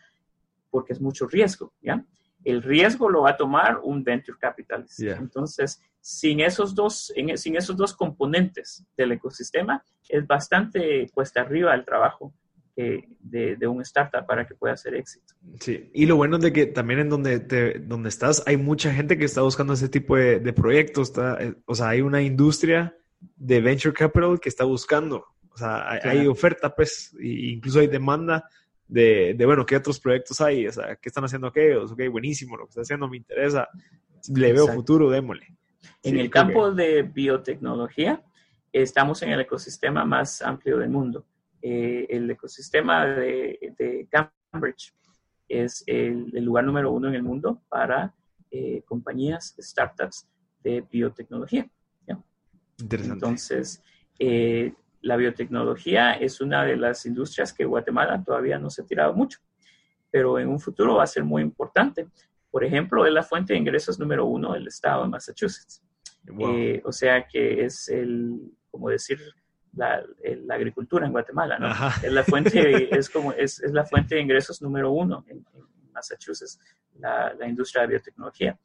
porque es mucho riesgo. ¿ya? El riesgo lo va a tomar un venture capitalist. Entonces, sin esos, dos, en, sin esos dos componentes del ecosistema, es bastante cuesta arriba el trabajo de, de, un startup para que pueda hacer éxito. Sí, y lo bueno es de que también en donde, te, donde estás hay mucha gente que está buscando ese tipo de, de proyectos, está, eh, o sea, hay una industria de venture capital que está buscando, o sea, hay, oferta, pues, e incluso hay demanda de, de, bueno, ¿qué otros proyectos hay? O sea, ¿qué están haciendo aquellos? Ok, buenísimo, lo que está haciendo me interesa, le veo futuro, démosle. En el campo de biotecnología, estamos en el ecosistema más amplio del mundo. Eh, el ecosistema de, Cambridge es el, lugar número uno en el mundo para eh, compañías, startups de biotecnología. Interesante. Entonces, eh, la biotecnología es una de las industrias que Guatemala todavía no se ha tirado mucho, pero en un futuro va a ser muy importante. Por ejemplo, es la fuente de ingresos número uno del estado de Massachusetts. o sea que es el, como decir, la, la, agricultura en Guatemala, ¿no? Es la fuente, [LAUGHS] es como, es, es, la fuente de ingresos número uno en, Massachusetts, la, la, industria de biotecnología.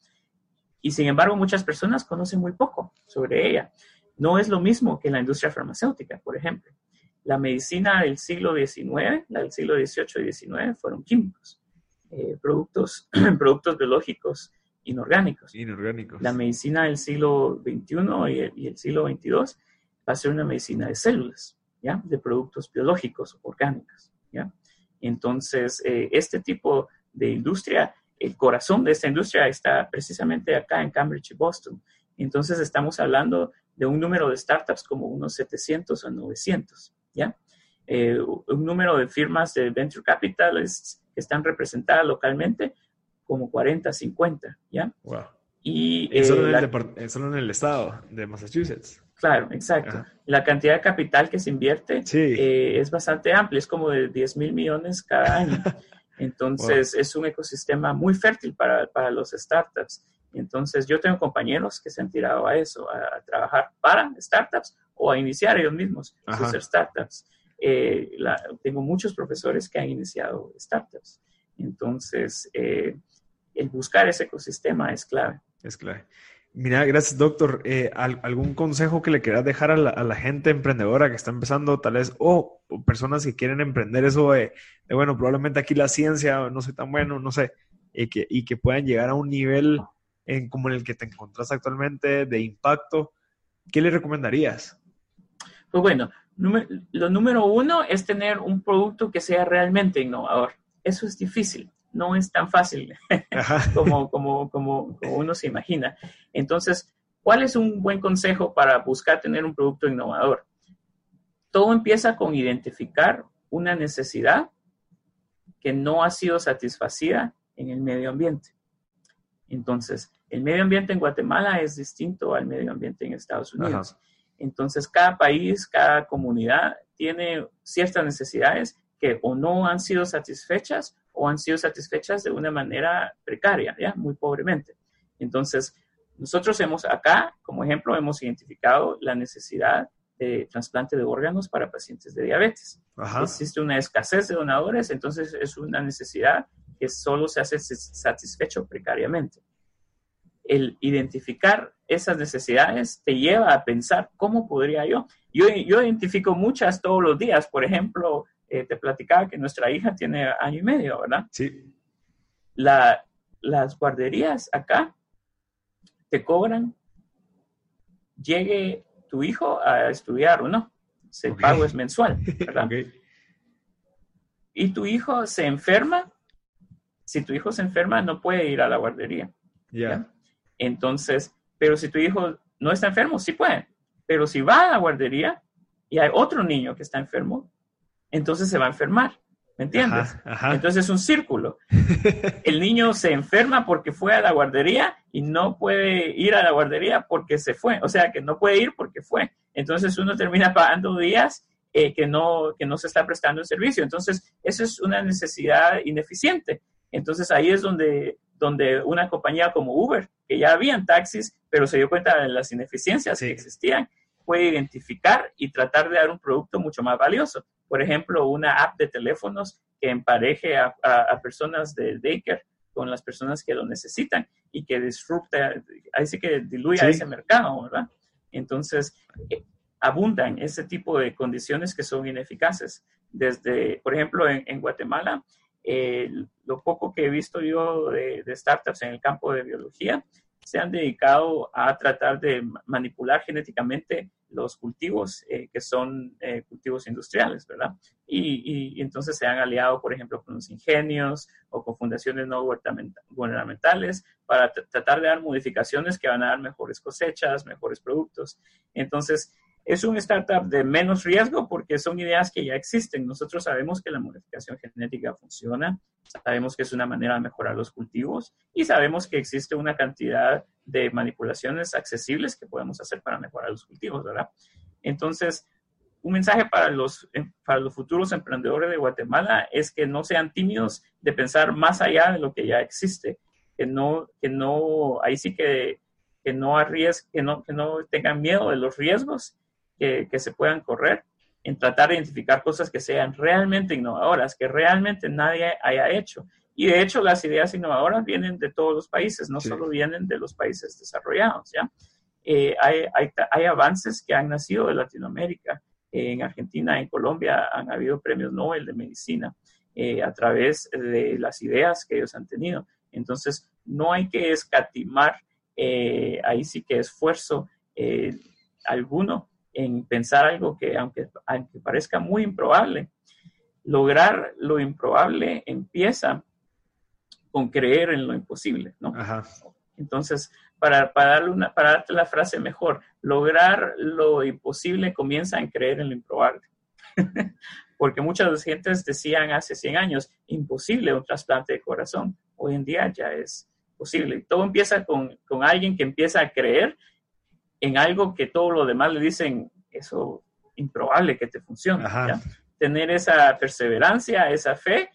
Y sin embargo, muchas personas conocen muy poco sobre ella. No es lo mismo que la industria farmacéutica, por ejemplo. La medicina del siglo XIX, la del siglo XVIII y XIX, fueron químicos, eh, productos, [CLEARS THROAT] productos biológicos inorgánicos. Inorgánicos. La medicina del siglo XXI y el, y el siglo XXII va a ser una medicina de células, ¿ya? De productos biológicos, orgánicos, ¿ya? Entonces, eh, este tipo de industria, el corazón de esta industria está precisamente acá en Cambridge y Boston. Entonces, estamos hablando de un número de startups como unos 700 o 900, ¿ya? Eh, un número de firmas de venture capital que están representadas localmente como 40, 50, ¿ya? Wow. Y, eh, solo, en el, estado de Massachusetts. Claro, exacto. La cantidad de capital que se invierte eh, es bastante amplia, es como de 10 mil millones cada año. [LAUGHS] Entonces, es un ecosistema muy fértil para, para, los startups. Entonces, yo tengo compañeros que se han tirado a eso, a, trabajar para startups o a iniciar ellos mismos sus startups. Eh, tengo muchos profesores que han iniciado startups. Entonces, el buscar ese ecosistema es clave. Es clave. Mira, gracias, doctor. Eh, ¿Algún consejo que le quieras dejar a la, gente emprendedora que está empezando, tal vez, o personas que quieren emprender eso de, bueno, probablemente aquí la ciencia no soy tan bueno, no sé, y que, y que puedan llegar a un nivel en, como en el que te encuentras actualmente de impacto? ¿Qué le recomendarías? Pues bueno, lo número uno es tener un producto que sea realmente innovador. Eso es difícil no es tan fácil [LAUGHS] como, como, como, uno se imagina. Entonces, ¿cuál es un buen consejo para buscar tener un producto innovador? Todo empieza con identificar una necesidad que no ha sido satisfacida en el medio ambiente. Entonces, el medio ambiente en Guatemala es distinto al medio ambiente en Estados Unidos. Entonces, cada país, cada comunidad tiene ciertas necesidades que o no han sido satisfechas o han sido satisfechas de una manera precaria, ¿ya? Muy pobremente. Entonces, nosotros hemos acá, como ejemplo, hemos identificado la necesidad de trasplante de órganos para pacientes de diabetes. Existe una escasez de donadores, entonces es una necesidad que solo se hace satisfecho precariamente. El identificar esas necesidades te lleva a pensar, ¿cómo podría yo? Yo, yo identifico muchas todos los días, por ejemplo, eh, te platicaba que nuestra hija tiene año y medio, ¿verdad? Sí. La, las guarderías acá te cobran, llegue tu hijo a estudiar o no. El pago es mensual, ¿verdad? [LAUGHS] y tu hijo se enferma, si tu hijo se enferma, no puede ir a la guardería. Ya. Entonces, pero si tu hijo no está enfermo, sí puede. Pero si va a la guardería y hay otro niño que está enfermo, entonces se va a enfermar. ¿Me entiendes? Ajá, ajá. Entonces es un círculo. [LAUGHS] El niño se enferma porque fue a la guardería y no puede ir a la guardería porque se fue. O sea, que no puede ir porque fue. Entonces uno termina [LAUGHS] pagando días eh, que, no, que no se está prestando el servicio. Entonces, eso es una necesidad ineficiente. Entonces ahí es donde, donde una compañía como Uber, que ya habían taxis, pero se dio cuenta de las ineficiencias Sí. que existían, puede identificar y tratar de dar un producto mucho más valioso. Por ejemplo, una app de teléfonos que empareje a, a- a personas de daycare con las personas que lo necesitan y que disrupta, ahí sí que diluya Sí. ese mercado, ¿verdad? Entonces, eh, abundan ese tipo de condiciones que son ineficaces. Desde, por ejemplo, en, en Guatemala, eh, lo poco que he visto yo de, de startups en el campo de biología se han dedicado a tratar de ma- manipular genéticamente los cultivos eh, que son eh, cultivos industriales, ¿verdad? Y, y- entonces se han aliado, por ejemplo, con los ingenios o con fundaciones no gubernamentales para tr- tratar de dar modificaciones que van a dar mejores cosechas, mejores productos. Entonces, es un startup de menos riesgo porque son ideas que ya existen. Nosotros sabemos que la modificación genética funciona, sabemos que es una manera de mejorar los cultivos y sabemos que existe una cantidad de manipulaciones accesibles que podemos hacer para mejorar los cultivos, ¿verdad? Entonces, un mensaje para los, eh, para los futuros emprendedores de Guatemala es que no sean tímidos de pensar más allá de lo que ya existe, que no, que no, ahí sí que, que no no, que no tengan miedo de los riesgos que, que se puedan correr en tratar de identificar cosas que sean realmente innovadoras, que realmente nadie haya hecho. Y de hecho las ideas innovadoras vienen de todos los países, no Sí. solo vienen de los países desarrollados, ¿ya? Eh, hay, hay, hay avances que han nacido de Latinoamérica. En Argentina, en Colombia han habido premios Nobel de medicina eh, a través de las ideas que ellos han tenido. Entonces, no hay que escatimar eh, ahí sí que esfuerzo eh, alguno en pensar algo que, aunque, aunque parezca muy improbable, lograr lo improbable empieza con creer en lo imposible, ¿no? Ajá. Entonces, para, para, darle una, para darte la frase mejor, lograr lo imposible comienza en creer en lo improbable. [LAUGHS] Porque muchas gentes decían hace 100 años, imposible un trasplante de corazón. Hoy en día ya es posible. Todo empieza con, con alguien que empieza a creer en algo que todos los demás le dicen, eso improbable que te funcione. Tener esa perseverancia, esa fe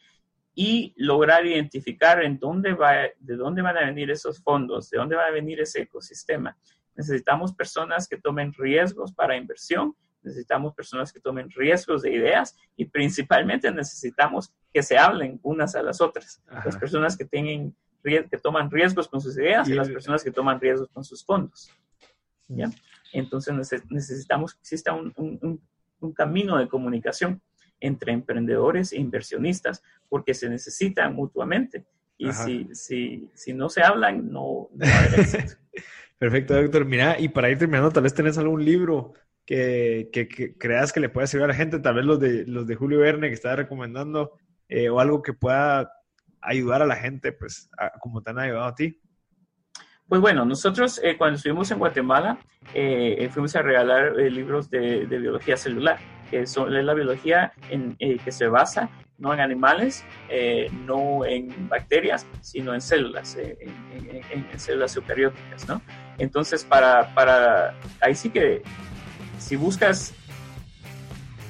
y lograr identificar en dónde va, de dónde van a venir esos fondos, de dónde va a venir ese ecosistema. Necesitamos personas que tomen riesgos para inversión, necesitamos personas que tomen riesgos de ideas y principalmente necesitamos que se hablen unas a las otras. Ajá. Las personas que, tienen, que toman riesgos con sus ideas y, Y- las personas que toman riesgos con sus fondos. ¿Ya? Entonces nece- necesitamos que exista un, un- un- un camino de comunicación entre emprendedores e inversionistas, porque se necesitan mutuamente. Y si, si, si no se hablan, no, no va a haber éxito. [LAUGHS] Perfecto, doctor. Mira, y para ir terminando, tal vez tenés algún libro que, que- que creas que le pueda servir a la gente, tal vez los de, los de Julio Verne que estaba recomendando, eh, o algo que pueda ayudar a la gente, pues, a- como te han ayudado a ti. Pues bueno, nosotros eh, cuando estuvimos en Guatemala eh, eh, fuimos a regalar eh, libros de, de biología celular, que son, es la biología en, que se basa no en animales, eh, no en bacterias, sino en células, eh, en, en- en- en células eucarióticas, ¿no? Entonces, para, para, ahí sí que si buscas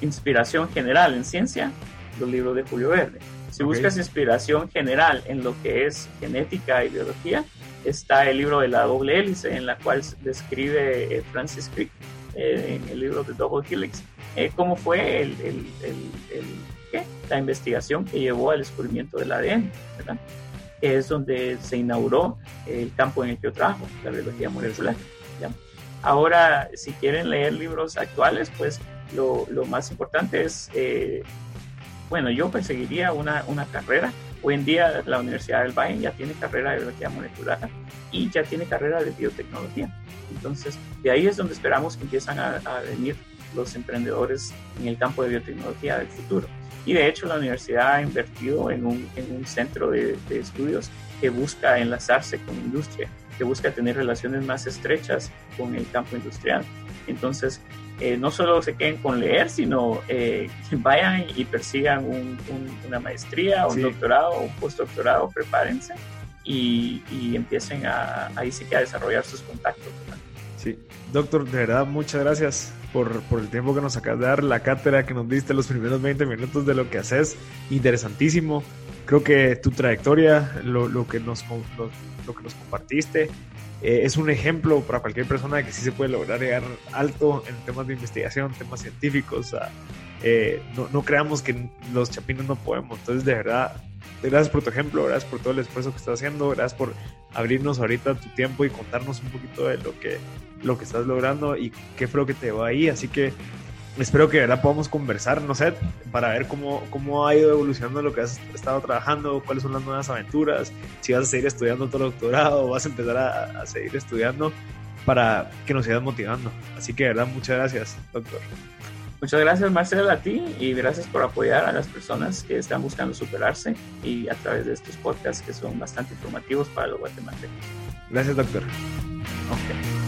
inspiración general en ciencia, los libros de Julio Verde. Si buscas inspiración general en lo que es genética y biología, está el libro de la doble hélice, en la cual describe eh, Francis Crick, eh, en el libro de Double Helix, eh, cómo fue el, el- el- ¿qué? la investigación que llevó al descubrimiento del ADN. Que es donde se inauguró el campo en el que yo trabajo, la biología molecular. ¿ya? Ahora, si quieren leer libros actuales, pues lo, lo más importante es, eh, bueno, yo perseguiría una, una carrera. Hoy en día la Universidad del Valle ya tiene carrera de biología molecular y ya tiene carrera de biotecnología. Entonces, de ahí es donde esperamos que empiezan a, venir los emprendedores en el campo de biotecnología del futuro. Y de hecho la universidad ha invertido en un, en un centro de, de, estudios que busca enlazarse con industria, que busca tener relaciones más estrechas con el campo industrial. Entonces, eh, no solo se queden con leer, sino eh, [LAUGHS] vayan y persigan un, un, una maestría, un sí. doctorado, un postdoctorado, prepárense y, y empiecen a, ahí sí que a desarrollar sus contactos. ¿verdad? Sí, doctor, de verdad, muchas gracias por, por, el tiempo que nos acabas de dar, la cátedra que nos diste los primeros 20 minutos de lo que haces, interesantísimo. Creo que tu trayectoria, lo, lo que, nos, lo, lo, que nos compartiste, eh, es un ejemplo para cualquier persona de que sí se puede lograr llegar alto en temas de investigación, temas científicos. Eh, no, no, creamos que los chapinos no podemos. Entonces, de verdad, gracias por tu ejemplo, gracias por todo el esfuerzo que estás haciendo, gracias por abrirnos ahorita tu tiempo y contarnos un poquito de lo que, lo que estás logrando y qué fue lo que te va ahí. Así que espero que de verdad podamos conversar, no sé, para ver cómo, cómo ha ido evolucionando lo que has estado trabajando, cuáles son las nuevas aventuras, si vas a seguir estudiando el doctorado o vas a empezar a, a seguir estudiando para que nos sigas motivando. Así que de verdad, muchas gracias, doctor. Muchas gracias Marcela a ti y gracias por apoyar a las personas que están buscando superarse y a través de estos podcasts que son bastante informativos para los guatemaltecos. Gracias doctor. Okay.